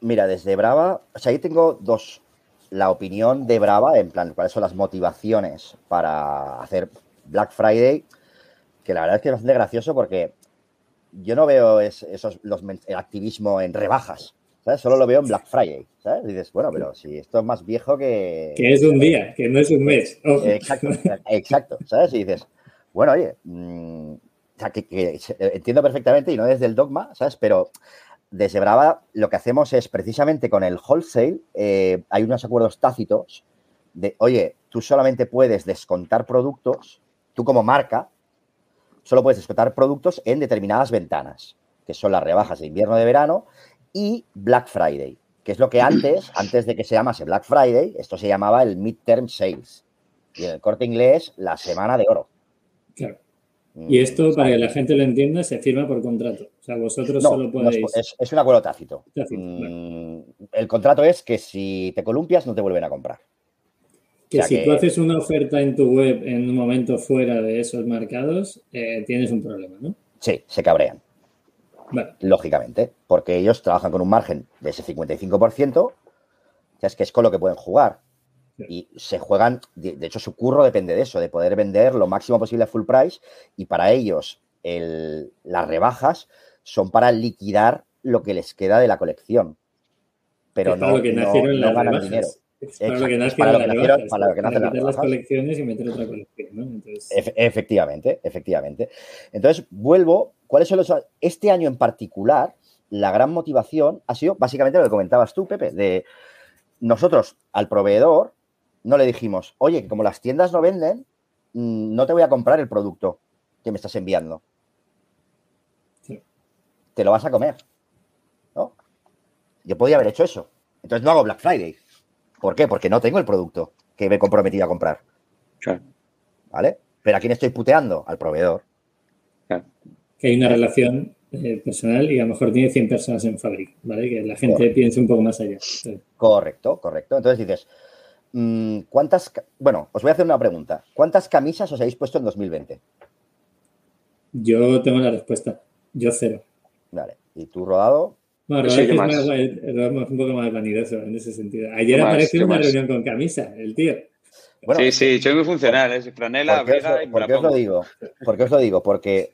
S3: Mira, desde Brava, o sea, ahí tengo dos. La opinión de Brava, en plan, cuáles son las motivaciones para hacer Black Friday, que la verdad es que es bastante gracioso porque yo no veo esos, los, el activismo en rebajas. Solo lo veo en Black Friday, ¿sabes? Y dices, bueno, pero si esto es más viejo que...
S1: Que es un día, que no es un mes.
S3: Exacto, exacto, ¿sabes? Y dices, bueno, oye, mm, o sea, que, entiendo perfectamente y no desde el dogma, ¿sabes? Pero desde Brava lo que hacemos es precisamente con el wholesale, eh, hay unos acuerdos tácitos de, oye, tú solamente puedes descontar productos, tú como marca, solo puedes descontar productos en determinadas ventanas, que son las rebajas de invierno de verano y Black Friday, que es lo que antes, antes de que se llamase Black Friday, esto se llamaba el Midterm Sales. Y en el corte inglés, la semana de oro.
S1: Claro. Y mm, esto, para que la gente lo entienda, se firma por contrato. O sea, vosotros solo podéis.
S3: es, un acuerdo tácito. Mm, el contrato es que si te columpias, no te vuelven a comprar.
S1: Que si tú haces una oferta en tu web en un momento fuera de esos mercados, eh, tienes un problema, ¿no?
S3: Sí, se cabrean lógicamente, porque ellos trabajan con un margen de ese 55%, es que es con lo que pueden jugar. Y se juegan, de, hecho su curro depende de eso, de poder vender lo máximo posible a full price y para ellos las rebajas son para liquidar lo que les queda de la colección. Pero no, no, ganan dinero.
S1: para lo que nacieron, para lo que nacen las, colecciones y meter otra colección, ¿no?
S3: efectivamente, efectivamente. Entonces, vuelvo ¿Cuáles son los.? Este año en particular, la gran motivación ha sido básicamente lo que comentabas tú, Pepe, de nosotros al proveedor no le dijimos, oye, que como las tiendas no venden, mm, no te voy a comprar el producto que me estás enviando. Te lo vas a comer. ¿no? Yo podía haber hecho eso. Entonces no hago Black Friday. ¿Por qué? Porque no tengo el producto que me he comprometido a comprar. ¿Vale? Pero ¿a quién estoy puteando? Al proveedor
S1: que hay una relación eh, personal y a lo mejor tiene 100 personas en fábrica, ¿vale? Que la gente piense un poco más allá.
S3: Correcto, correcto. Entonces dices, ¿cuántas, bueno, os voy a hacer una pregunta. ¿Cuántas camisas os habéis puesto en 2020?
S1: Yo tengo la respuesta. Yo cero.
S3: Vale. ¿Y tú, Rodado?
S1: Bueno, Rodado es, más, un poco más vanidoso en ese sentido. Ayer apareció una reunión con camisa, el tío.
S2: sí, sí, soy muy funcional, es franela,
S3: ¿Por qué, os, ¿por os lo digo? ¿Por qué os lo digo? Porque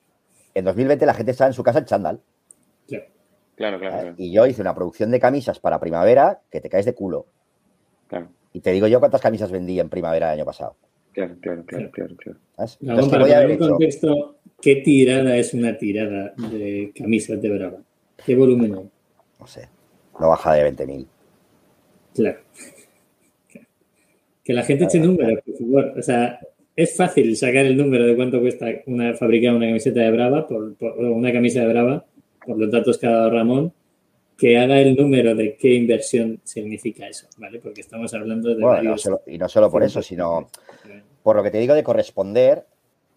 S3: en 2020 la gente estaba en su casa en chándal.
S2: Claro, claro,
S3: Y yo hice una producción de camisas para primavera que te caes de culo.
S2: Claro.
S3: Y te digo yo cuántas camisas vendí en primavera del año pasado.
S2: Claro, claro, claro, claro.
S1: para un contexto, ¿qué tirada es una tirada de camisas de Brava? ¿Qué volumen hay?
S3: No sé. No baja de 20.000.
S1: Claro. Que la gente eche números, por favor. O sea, es fácil sacar el número de cuánto cuesta una, fabricar una camiseta de Brava, por, una camisa de Brava, por los datos que ha dado Ramón, que haga el número de qué inversión significa eso, ¿vale? Porque estamos hablando de.
S3: Bueno, y no solo por eso, sino por lo que te digo de corresponder.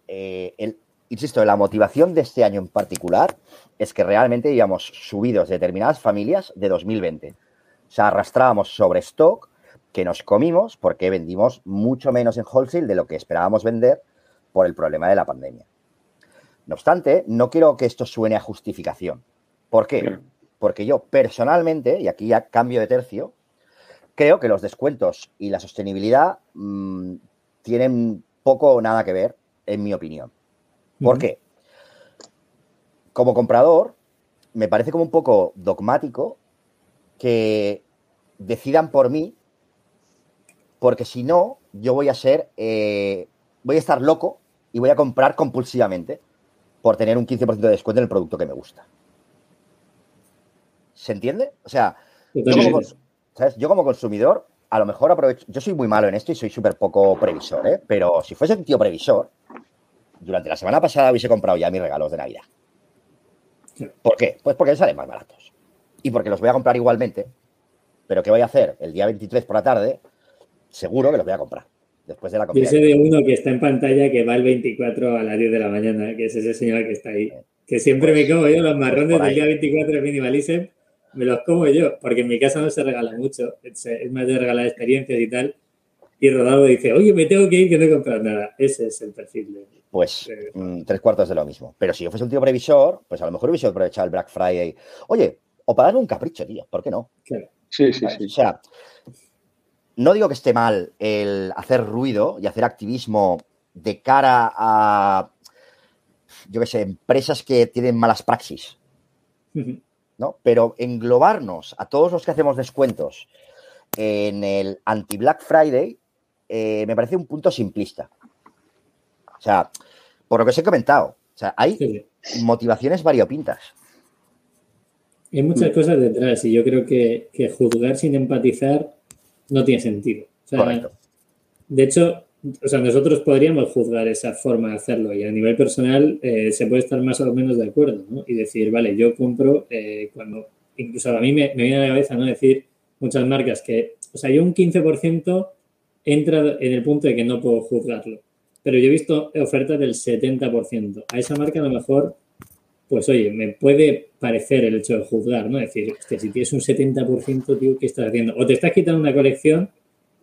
S3: Eh, el, insisto, la motivación de este año en particular es que realmente íbamos subidos de determinadas familias de 2020. O sea, arrastrábamos sobre stock que nos comimos porque vendimos mucho menos en wholesale de lo que esperábamos vender por el problema de la pandemia. No obstante, no quiero que esto suene a justificación. ¿Por qué? Porque yo personalmente, y aquí ya cambio de tercio, creo que los descuentos y la sostenibilidad mm, tienen poco o nada que ver, en mi opinión. ¿Por qué? Como comprador, me parece como un poco dogmático que decidan por mí porque si no, yo voy a ser, eh, voy a estar loco y voy a comprar compulsivamente por tener un 15% de descuento en el producto que me gusta. ¿Se entiende? O sea, yo como, yo como, consumidor, a lo mejor aprovecho. Yo soy muy malo en esto y soy súper poco previsor, ¿eh? Pero si fuese un tío previsor, durante la semana pasada hubiese comprado ya mis regalos de Navidad. ¿Por qué? Pues porque salen más baratos. Y porque los voy a comprar igualmente. Pero ¿qué voy a hacer? El día 23 por la tarde, seguro que los voy a comprar. Después de la
S1: comida. Yo sé de uno que está en pantalla que va el 24 a las 10 de la mañana, que es ese señor que está ahí. Que siempre me como yo los marrones del día 24 de Minimalism me los como yo, porque en mi casa no se regala mucho, es, más de regalar experiencias y tal. Y Rodado dice, oye, me tengo que ir que no he comprado nada. Ese es el perfil de...
S3: Pues mm, tres cuartos de lo mismo. Pero si yo fuese un tío previsor, pues a lo mejor hubiese aprovechado el Black Friday. Oye, o para darme un capricho, tío, ¿por qué no?
S1: Claro.
S2: Sí, sí, sí.
S3: O sea, no digo que esté mal el hacer ruido y hacer activismo de cara a, yo qué sé, empresas que tienen malas praxis. ¿No? Pero englobarnos a todos los que hacemos descuentos en el anti-Black Friday eh, me parece un punto simplista. O sea, por lo que os he comentado, o sea, hay motivaciones variopintas.
S1: Hay muchas cosas detrás y yo creo que, juzgar sin empatizar no tiene sentido. Correcto. De hecho, o sea, nosotros podríamos juzgar esa forma de hacerlo y a nivel personal eh, se puede estar más o menos de acuerdo, ¿no? Y decir, vale, yo compro eh, cuando, incluso a mí me, viene a la cabeza, ¿no? Decir muchas marcas que, o sea, yo un 15% entra en el punto de que no puedo juzgarlo, pero yo he visto ofertas del 70%. A esa marca a lo mejor, pues oye, me puede parecer el hecho de juzgar, ¿no? Decir, si tienes un 70%, tío, ¿qué estás haciendo? O te estás quitando una colección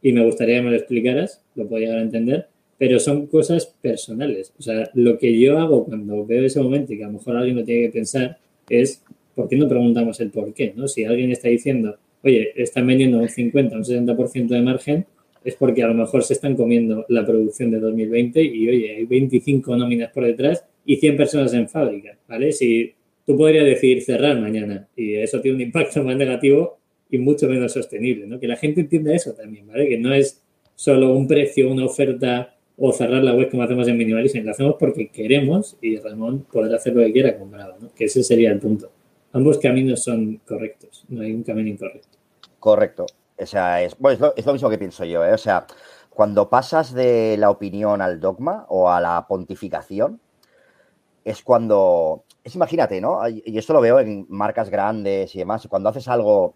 S1: y me gustaría que me lo explicaras, lo podría llegar a entender, pero son cosas personales. O sea, lo que yo hago cuando veo ese momento y que a lo mejor alguien lo tiene que pensar es, ¿por qué no preguntamos el por qué? ¿no? Si alguien está diciendo, oye, están vendiendo un 50, un 60% de margen, es porque a lo mejor se están comiendo la producción de 2020 y, oye, hay 25 nóminas por detrás y 100 personas en fábrica, ¿vale? Si tú podrías decidir cerrar mañana y eso tiene un impacto más negativo y mucho menos sostenible, ¿no? Que la gente entienda eso también, ¿vale? Que no es solo un precio, una oferta o cerrar la web como hacemos en Minimalism, lo hacemos porque queremos y Ramón poder hacer lo que quiera comprado, ¿no? Que ese sería el punto. Ambos caminos son correctos, no hay un camino incorrecto.
S3: Correcto. O sea, es, bueno, es, lo, mismo que pienso yo, ¿eh? O sea, cuando pasas de la opinión al dogma o a la pontificación, es cuando, es imagínate, ¿no? Y esto lo veo en marcas grandes y demás, cuando haces algo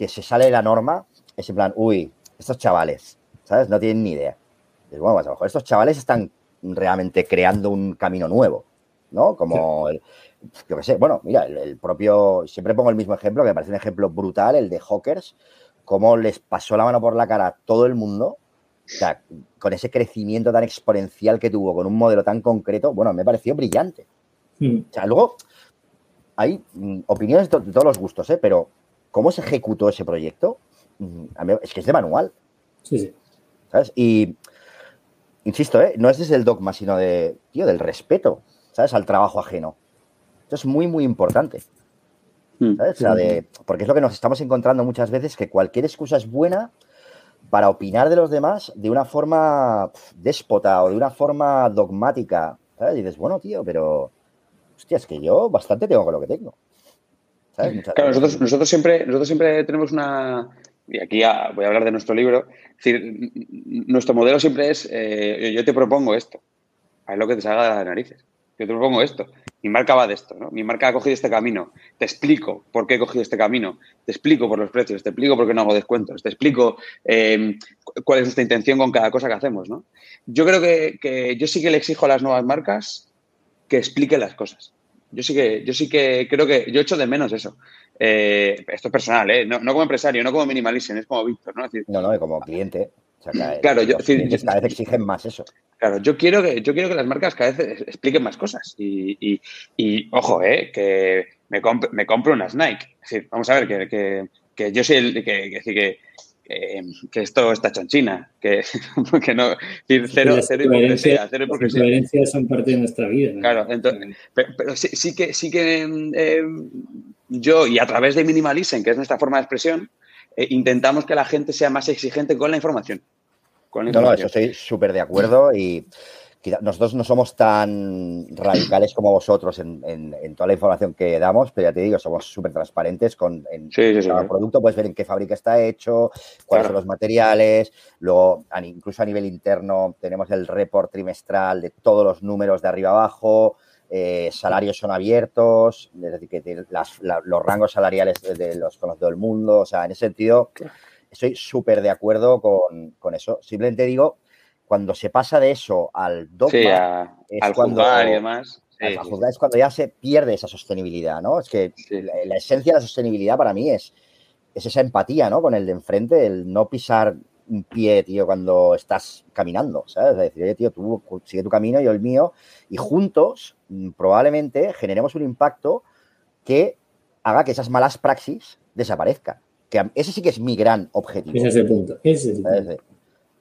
S3: que se sale de la norma, es en plan, uy, estos chavales, ¿sabes? No tienen ni idea. bueno, pues a lo mejor estos chavales están realmente creando un camino nuevo, ¿no? Como, el, yo qué sé, bueno, mira, el, propio, siempre pongo el mismo ejemplo, que me parece un ejemplo brutal, el de Hawkers, cómo les pasó la mano por la cara a todo el mundo, o sea, con ese crecimiento tan exponencial que tuvo, con un modelo tan concreto, bueno, me pareció brillante. Hmm. O sea, luego hay mm, opiniones de, todos los gustos, ¿eh? Pero cómo se ejecutó ese proyecto, mm, es que es de manual.
S1: Sí, sí.
S3: ¿Sabes? Y, insisto, ¿eh? no es desde el dogma, sino de, tío, del respeto, ¿sabes? Al trabajo ajeno. Esto es muy, muy importante. Mm. ¿sabes? O sea, de, porque es lo que nos estamos encontrando muchas veces, que cualquier excusa es buena para opinar de los demás de una forma déspota o de una forma dogmática. ¿sabes? Y dices, bueno, tío, pero, hostia, es que yo bastante tengo con lo que tengo.
S2: Claro, nosotros, nosotros, siempre, nosotros siempre tenemos una, y aquí voy a hablar de nuestro libro, es decir, nuestro modelo siempre es, eh, yo te propongo esto, es lo que te salga de las narices. Yo te propongo esto. Mi marca va de esto, ¿no? Mi marca ha cogido este camino. Te explico por qué he cogido este camino. Te explico por los precios. Te explico por qué no hago descuentos. Te explico em, cuál es nuestra intención con cada cosa que hacemos, ¿no? Yo creo que, que yo sí que le exijo a las nuevas marcas que expliquen las cosas. Yo sí que, yo sí que creo que yo echo de menos eso. Eh, esto es personal, ¿eh? No, como empresario, no como minimalista, es como Víctor, ¿no?
S3: no, no, como cliente.
S2: claro, yo,
S3: cada vez exigen más eso.
S2: Claro, yo quiero que, yo quiero que las marcas cada vez expliquen más cosas. Y, y, ojo, ¿eh? Que me, me compro unas Nike. vamos a ver, que, que, que yo soy el que, que, que que esto está hecho en China, que, que no, cero, cero hipocresía, cero
S1: hipocresía. son parte de nuestra vida.
S2: Claro, entonces, pero, sí, que, sí que eh, yo, y a través de Minimalism, que es nuestra forma de expresión, eh, intentamos que la gente sea más exigente con la información.
S3: Con No, no, eso estoy súper de acuerdo y nosotros no somos tan radicales como vosotros en, toda la información que damos, pero ya te digo, somos súper transparentes con en cada producto, puedes ver en qué fábrica está hecho, cuáles son los materiales, luego incluso a nivel interno tenemos el report trimestral de todos los números de arriba abajo, eh, salarios son abiertos, es decir, que los rangos salariales de, los con todo el mundo, o sea, en ese sentido estoy súper de acuerdo con, con eso. Simplemente digo cuando se pasa de eso al dogma,
S2: es al cuando, y demás.
S3: es cuando ya se pierde esa sostenibilidad, ¿no? Es que la, esencia de la sostenibilidad para mí es, es esa empatía, ¿no? Con el de enfrente, el no pisar un pie, tío, cuando estás caminando, ¿sabes? Es decir, oye, tío, tú sigue tu camino, yo el mío, y juntos mm, probablemente generemos un impacto que haga que esas malas praxis desaparezcan. Que ese sí que es mi gran objetivo.
S1: Ese es el punto. Ese es el punto.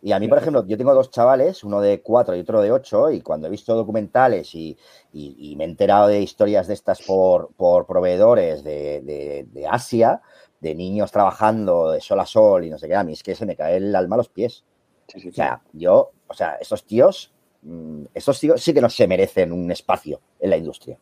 S3: Y a mí, por ejemplo, yo tengo dos chavales, uno de cuatro y otro de ocho, y cuando he visto documentales y, me he enterado de historias de estas por, proveedores de, Asia, de niños trabajando de sol a sol y no sé qué, a mí es que se me cae el alma a los pies. O sea, yo, o sea, estos tíos, mm, estos tíos sí que no se merecen un espacio en la industria.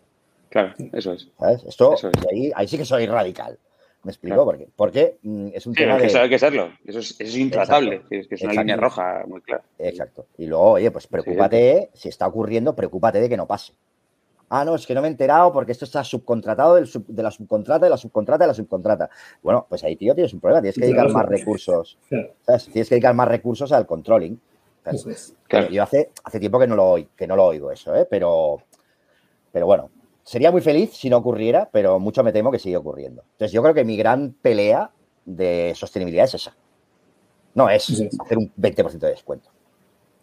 S2: Claro, eso es.
S3: ¿Sabes? Esto, Ahí, ahí sí que soy radical. ¿Me explico? Porque, porque mm, es un tema.
S2: Que hay que serlo. Eso es, eso es intratable. Es, que es una línea roja muy clara.
S3: Exacto. Y luego, oye, pues preocúpate, si está ocurriendo, preocúpate de que no pase. Ah, no, es que no me he enterado porque esto está subcontratado de la subcontrata, de la subcontrata, de la subcontrata. Bueno, pues ahí, tío, tienes un problema. Tienes que dedicar más recursos. ¿sabes? Tienes que dedicar más recursos al controlling. Yo hace, hace tiempo que no, lo, que no lo oigo eso, ¿eh? Pero, pero bueno, Sería muy feliz si no ocurriera, pero mucho me temo que sigue ocurriendo. Entonces, yo creo que mi gran pelea de sostenibilidad es esa. No es hacer un 20% de descuento.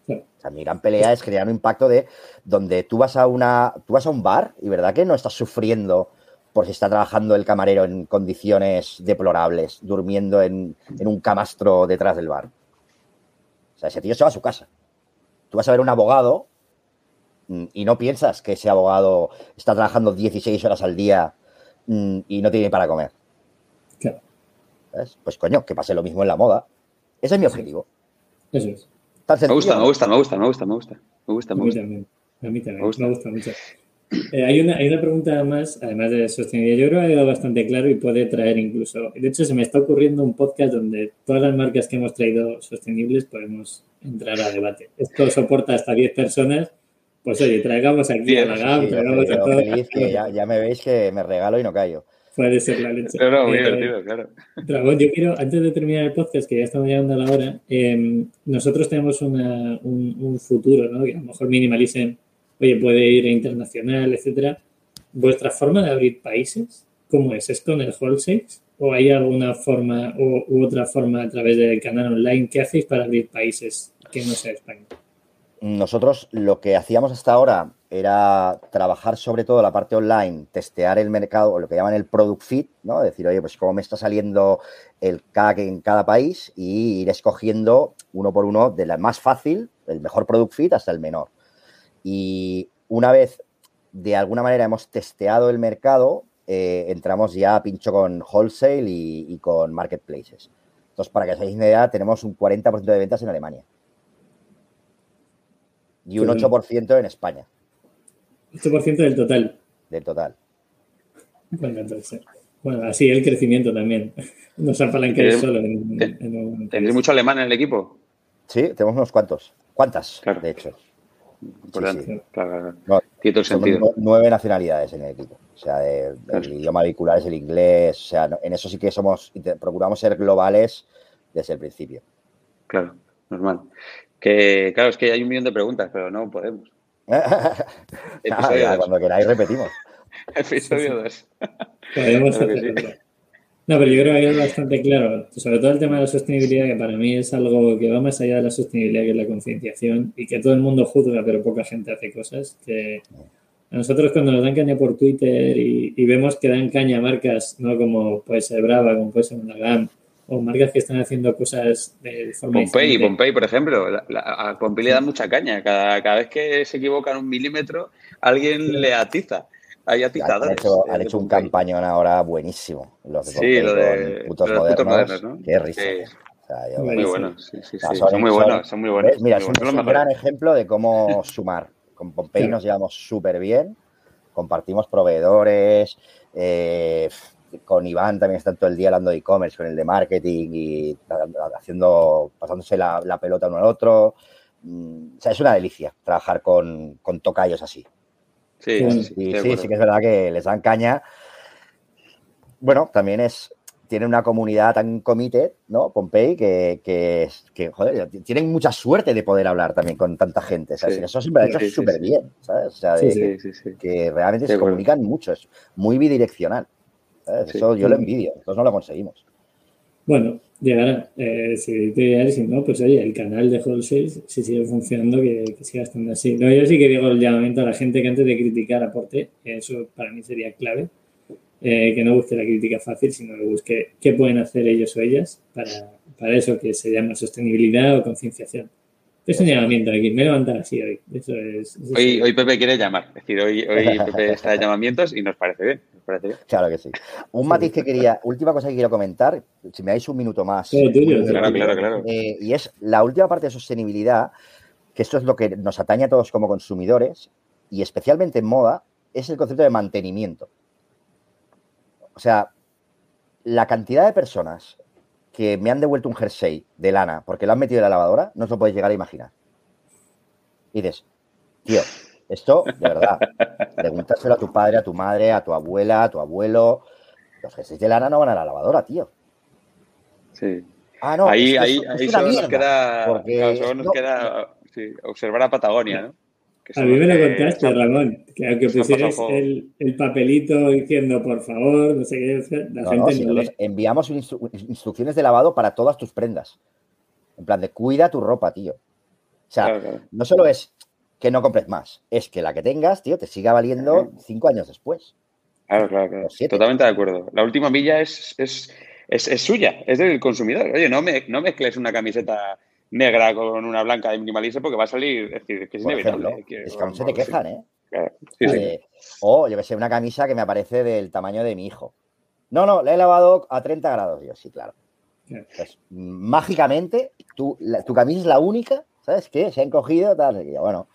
S3: O sea, mi gran pelea es crear un impacto de donde tú vas a una, tú vas a un bar y verdad que no estás sufriendo por si está trabajando el camarero en condiciones deplorables, durmiendo en, en un camastro detrás del bar. O sea, ese tío se va a su casa. Tú vas a ver un abogado y no piensas que ese abogado está trabajando 16 horas al día mm, y no tiene para comer. Pues coño, que pase lo mismo en la moda. Ese es mi objetivo.
S1: Eso es.
S2: me gusta, me gusta, me gusta, me gusta, me gusta. Me gusta,
S1: me gusta. A mí también. A mí también. Me gusta, mucho. Eh, hay, una, hay una pregunta más, además de sostenibilidad. Yo creo que ha quedado bastante claro y puede traer incluso. De hecho, se me está ocurriendo un podcast donde todas las marcas que hemos traído sostenibles podemos entrar a debate. Esto soporta hasta 10 personas pues oye, traigamos aquí a la GAM, traigamos a todos.
S3: ya, me veis que me regalo y no callo.
S1: Puede ser la leche.
S2: No, muy eh, divertido, claro.
S1: Dragón, yo quiero, antes de terminar el podcast, que ya estamos llegando a la hora, em, nosotros tenemos una, un, futuro, ¿no? Que a lo mejor minimalicen, oye, puede ir a internacional, etcétera. ¿Vuestra forma de abrir países, cómo es? ¿Es con el wholesale? ¿O hay alguna forma u otra forma a través del canal online? ¿Qué hacéis para abrir países que no sea España?
S3: Nosotros lo que hacíamos hasta ahora era trabajar sobre todo la parte online, testear el mercado, o lo que llaman el product fit, ¿no? Decir, oye, pues cómo me está saliendo el CAC en cada país y ir escogiendo uno por uno de la más fácil, el mejor product fit hasta el menor. Y una vez de alguna manera hemos testeado el mercado, eh, entramos ya a pincho con wholesale y, y con marketplaces. Entonces, para que os hagáis una idea, tenemos un 40% de ventas en Alemania y un 8% en España.
S1: 8% del total.
S3: Del total.
S1: Bueno, entonces, bueno, así el crecimiento también. No se apalanca solo.
S2: ¿Tenéis mucho alemán en el equipo?
S3: Sí, tenemos unos cuantos. ¿Cuántas? De hecho.
S2: Importante. Claro, Tiene todo sentido.
S3: Nueve nacionalidades en el equipo. O sea, el, idioma vehicular es el inglés. O sea, en eso sí que somos, procuramos ser globales desde el principio.
S2: Claro, normal. Que claro, es que hay un millón de preguntas, pero no podemos.
S3: cuando queráis repetimos.
S2: Episodio 2.
S1: Podemos No, pero yo creo que es bastante claro, sobre todo el tema de la sostenibilidad, que para mí es algo que va más allá de la sostenibilidad, que es la concienciación, y que todo el mundo juzga, pero poca gente hace cosas. Que a nosotros cuando nos dan caña por Twitter y, vemos que dan caña a marcas, no como puede ser Brava, como puede ser GAM, o marcas que están haciendo cosas de forma
S2: Pompey, Pompey, por ejemplo. a Pompey le da mucha caña. Cada, cada vez que se equivocan un milímetro, alguien le atiza. Hay atizadores.
S3: Han hecho, han hecho un campañón ahora buenísimo. Los de
S2: sí, lo de,
S3: putos, modernos, ¿no? Qué risa.
S2: muy buenos, sí, sí, sí. Son, muy buenos, son muy buenos.
S3: Mira, es, un, gran ejemplo de cómo sumar. Con Pompey nos llevamos súper bien, compartimos proveedores, eh, con Iván también está todo el día hablando de e-commerce, con el de marketing y haciendo, pasándose la, pelota uno al otro. Mm, o sea, es una delicia trabajar con, con tocayos así.
S2: Sí, sí, sí,
S3: sí, sí, que es verdad que les dan caña. Bueno, también es, tiene una comunidad tan committed, ¿no? Pompey, que, que, que, joder, tienen mucha suerte de poder hablar también con tanta gente. ¿sabes? Eso siempre ha hecho súper bien, ¿sabes? O sea, que, realmente se comunican mucho, es muy bidireccional. Eso yo lo envidio, nosotros no lo conseguimos.
S1: Bueno, llegará. Eh, si te si no, pues oye, el canal de Wholesale, si sigue funcionando, que, siga estando así. No, yo sí que digo el llamamiento a la gente que antes de criticar aporte, eso para mí sería clave. Eh, que no busque la crítica fácil, sino que busque qué pueden hacer ellos o ellas para, para eso que se llama sostenibilidad o concienciación. Es un llamamiento aquí, me levantar así hoy. Eso es,
S2: hoy, hoy Pepe quiere llamar, es decir, hoy, hoy Pepe está de llamamientos y nos parece bien.
S3: Claro que sí. Un matiz que quería, última cosa que quiero comentar, si me dais un minuto más.
S2: claro, claro, claro.
S3: Eh, y es la última parte de sostenibilidad, que esto es lo que nos atañe a todos como consumidores, y especialmente en moda, es el concepto de mantenimiento. O sea, la cantidad de personas que me han devuelto un jersey de lana porque lo han metido en la lavadora, no os lo podéis llegar a imaginar. Y dices, tío, esto, de verdad, pregúntaselo a tu padre, a tu madre, a tu abuela, a tu abuelo. Los jerseys de lana no van a la lavadora, tío.
S2: Sí. Ah, no, ahí, ahí, ahí solo nos queda, solo nos queda observar a Patagonia, ¿no?
S1: A mí me lo contaste, Ramón, que aunque pusieras el, el, papelito diciendo por favor, no sé qué, la gente no,
S3: Enviamos instrucciones de lavado para todas tus prendas. En plan de cuida tu ropa, tío. O sea, no solo es que no compres más, es que la que tengas, tío, te siga valiendo cinco años después.
S2: Claro, claro, claro. Totalmente de acuerdo. La última milla es, es, es, es, suya, es del consumidor. Oye, no, me, no mezcles una camiseta negra con una blanca de minimalismo porque va a salir, es decir, que es inevitable.
S3: es que aún se te quejan, ¿eh? Sí, O, yo que sé, una camisa que me aparece del tamaño de mi hijo. No, no, la he lavado a 30 grados. Yo, sí, claro. Pues, mágicamente, tu, tu camisa es la única, ¿sabes? Que se ha encogido, tal. Y bueno,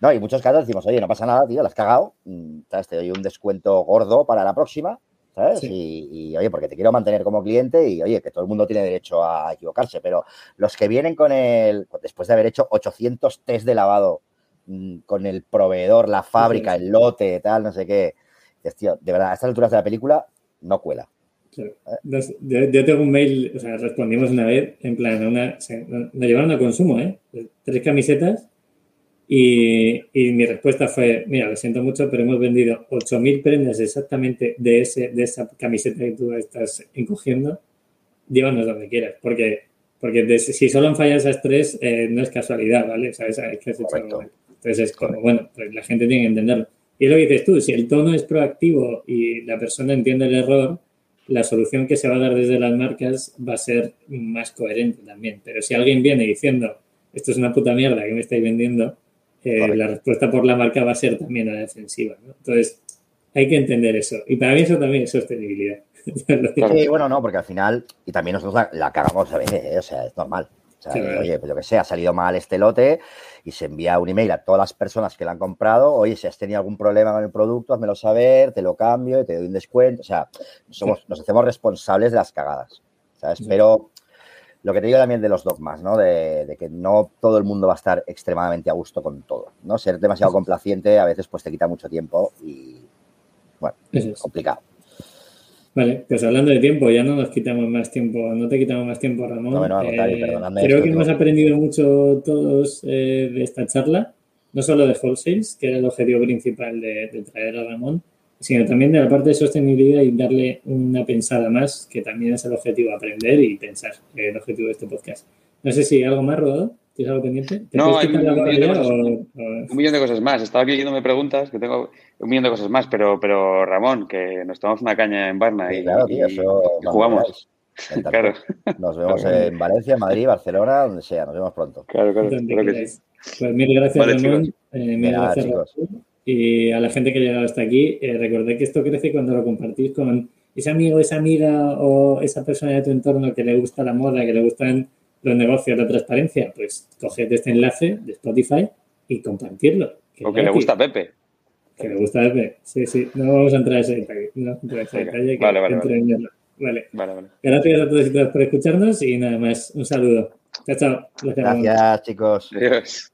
S3: no, y en muchos casos decimos, oye, no pasa nada, tío, la has cagado, mm, ¿sabes? Te doy un descuento gordo para la próxima ¿sabes? Y, oye, porque te quiero mantener como cliente y oye, que todo el mundo tiene derecho a equivocarse, pero los que vienen con el, después de haber hecho 800 test de lavado mm, con el proveedor, la fábrica, el lote, tal, no sé qué, dices, tío, de verdad, a estas alturas de la película no cuela.
S1: Yo, tengo un mail, o sea, respondimos una vez, en plan, una, nos llevaron a consumo, ¿eh? Tres camisetas y, mi respuesta fue, mira, lo siento mucho, pero hemos vendido 8.000 prendas exactamente de, ese, de esa camiseta que tú estás encogiendo. Llévanos donde quieras, porque, porque si solo han fallado esas tres, eh, no es casualidad, ¿vale? O sea, es que has hecho algo Entonces es como, bueno, pues la gente tiene que entenderlo. Y es lo que dices tú, si el tono es proactivo y la persona entiende el error, la solución que se va a dar desde las marcas va a ser más coherente también. Pero si alguien viene diciendo, esto es una puta mierda que me estáis vendiendo, eh, la respuesta por la marca va a ser también a la defensiva. Entonces, hay que entender eso. Y para mí eso también es sostenibilidad.
S3: sí, bueno, no, porque al final, y también nosotros la, cagamos a veces, ¿eh? o sea, es normal. O sea, oye, pues lo que sé, ha salido mal este lote y se envía un email a todas las personas que lo han comprado. Oye, si has tenido algún problema con el producto, házmelo saber, te lo cambio y te doy un descuento. O sea, somos, nos hacemos responsables de las cagadas. ¿sabes? Pero lo que te digo también de los dogmas, ¿no? De, que no todo el mundo va a estar extremadamente a gusto con todo, ¿no? Ser demasiado complaciente a veces pues te quita mucho tiempo y, bueno, es complicado.
S1: Vale, pues hablando de tiempo, ya no nos quitamos más tiempo, no te quitamos más tiempo, Ramón. No, no, eh, creo que hemos aprendido mucho todos eh, de esta charla, no solo de wholesales, que era el objetivo principal de traer a Ramón, sino también de la parte de sostenibilidad y darle una pensada más, que también es el objetivo, aprender y pensar, el objetivo de este podcast. No sé si algo más, Rodado, ¿tienes algo pendiente?
S2: no, hay un, millón de cosas, más. Estaba aquí leyéndome preguntas, que tengo un millón de cosas más, pero, pero Ramón, que nos tomamos una caña en Barna y, jugamos.
S3: Claro. Nos vemos en Valencia, Madrid, Barcelona, donde sea. Nos vemos pronto.
S2: Claro, claro. que sí.
S1: Pues mil gracias, Ramón. Eh, mil gracias, chicos. Y a la gente que ha llegado hasta aquí, eh, recordad que esto crece cuando lo compartís con ese amigo, esa amiga o esa persona de tu entorno que le gusta la moda, que le gustan los negocios, la transparencia, pues coged este enlace de Spotify y compartirlo.
S2: o que le gusta a Pepe.
S1: Que le gusta a Pepe. Sí, sí. No vamos a entrar a ese detalle. No, vale,
S2: vale, vale. Vale. vale.
S1: Gracias a todos y todas por escucharnos y nada más. Un saludo. Chao, chao.
S3: Gracias, chicos.
S2: Adiós.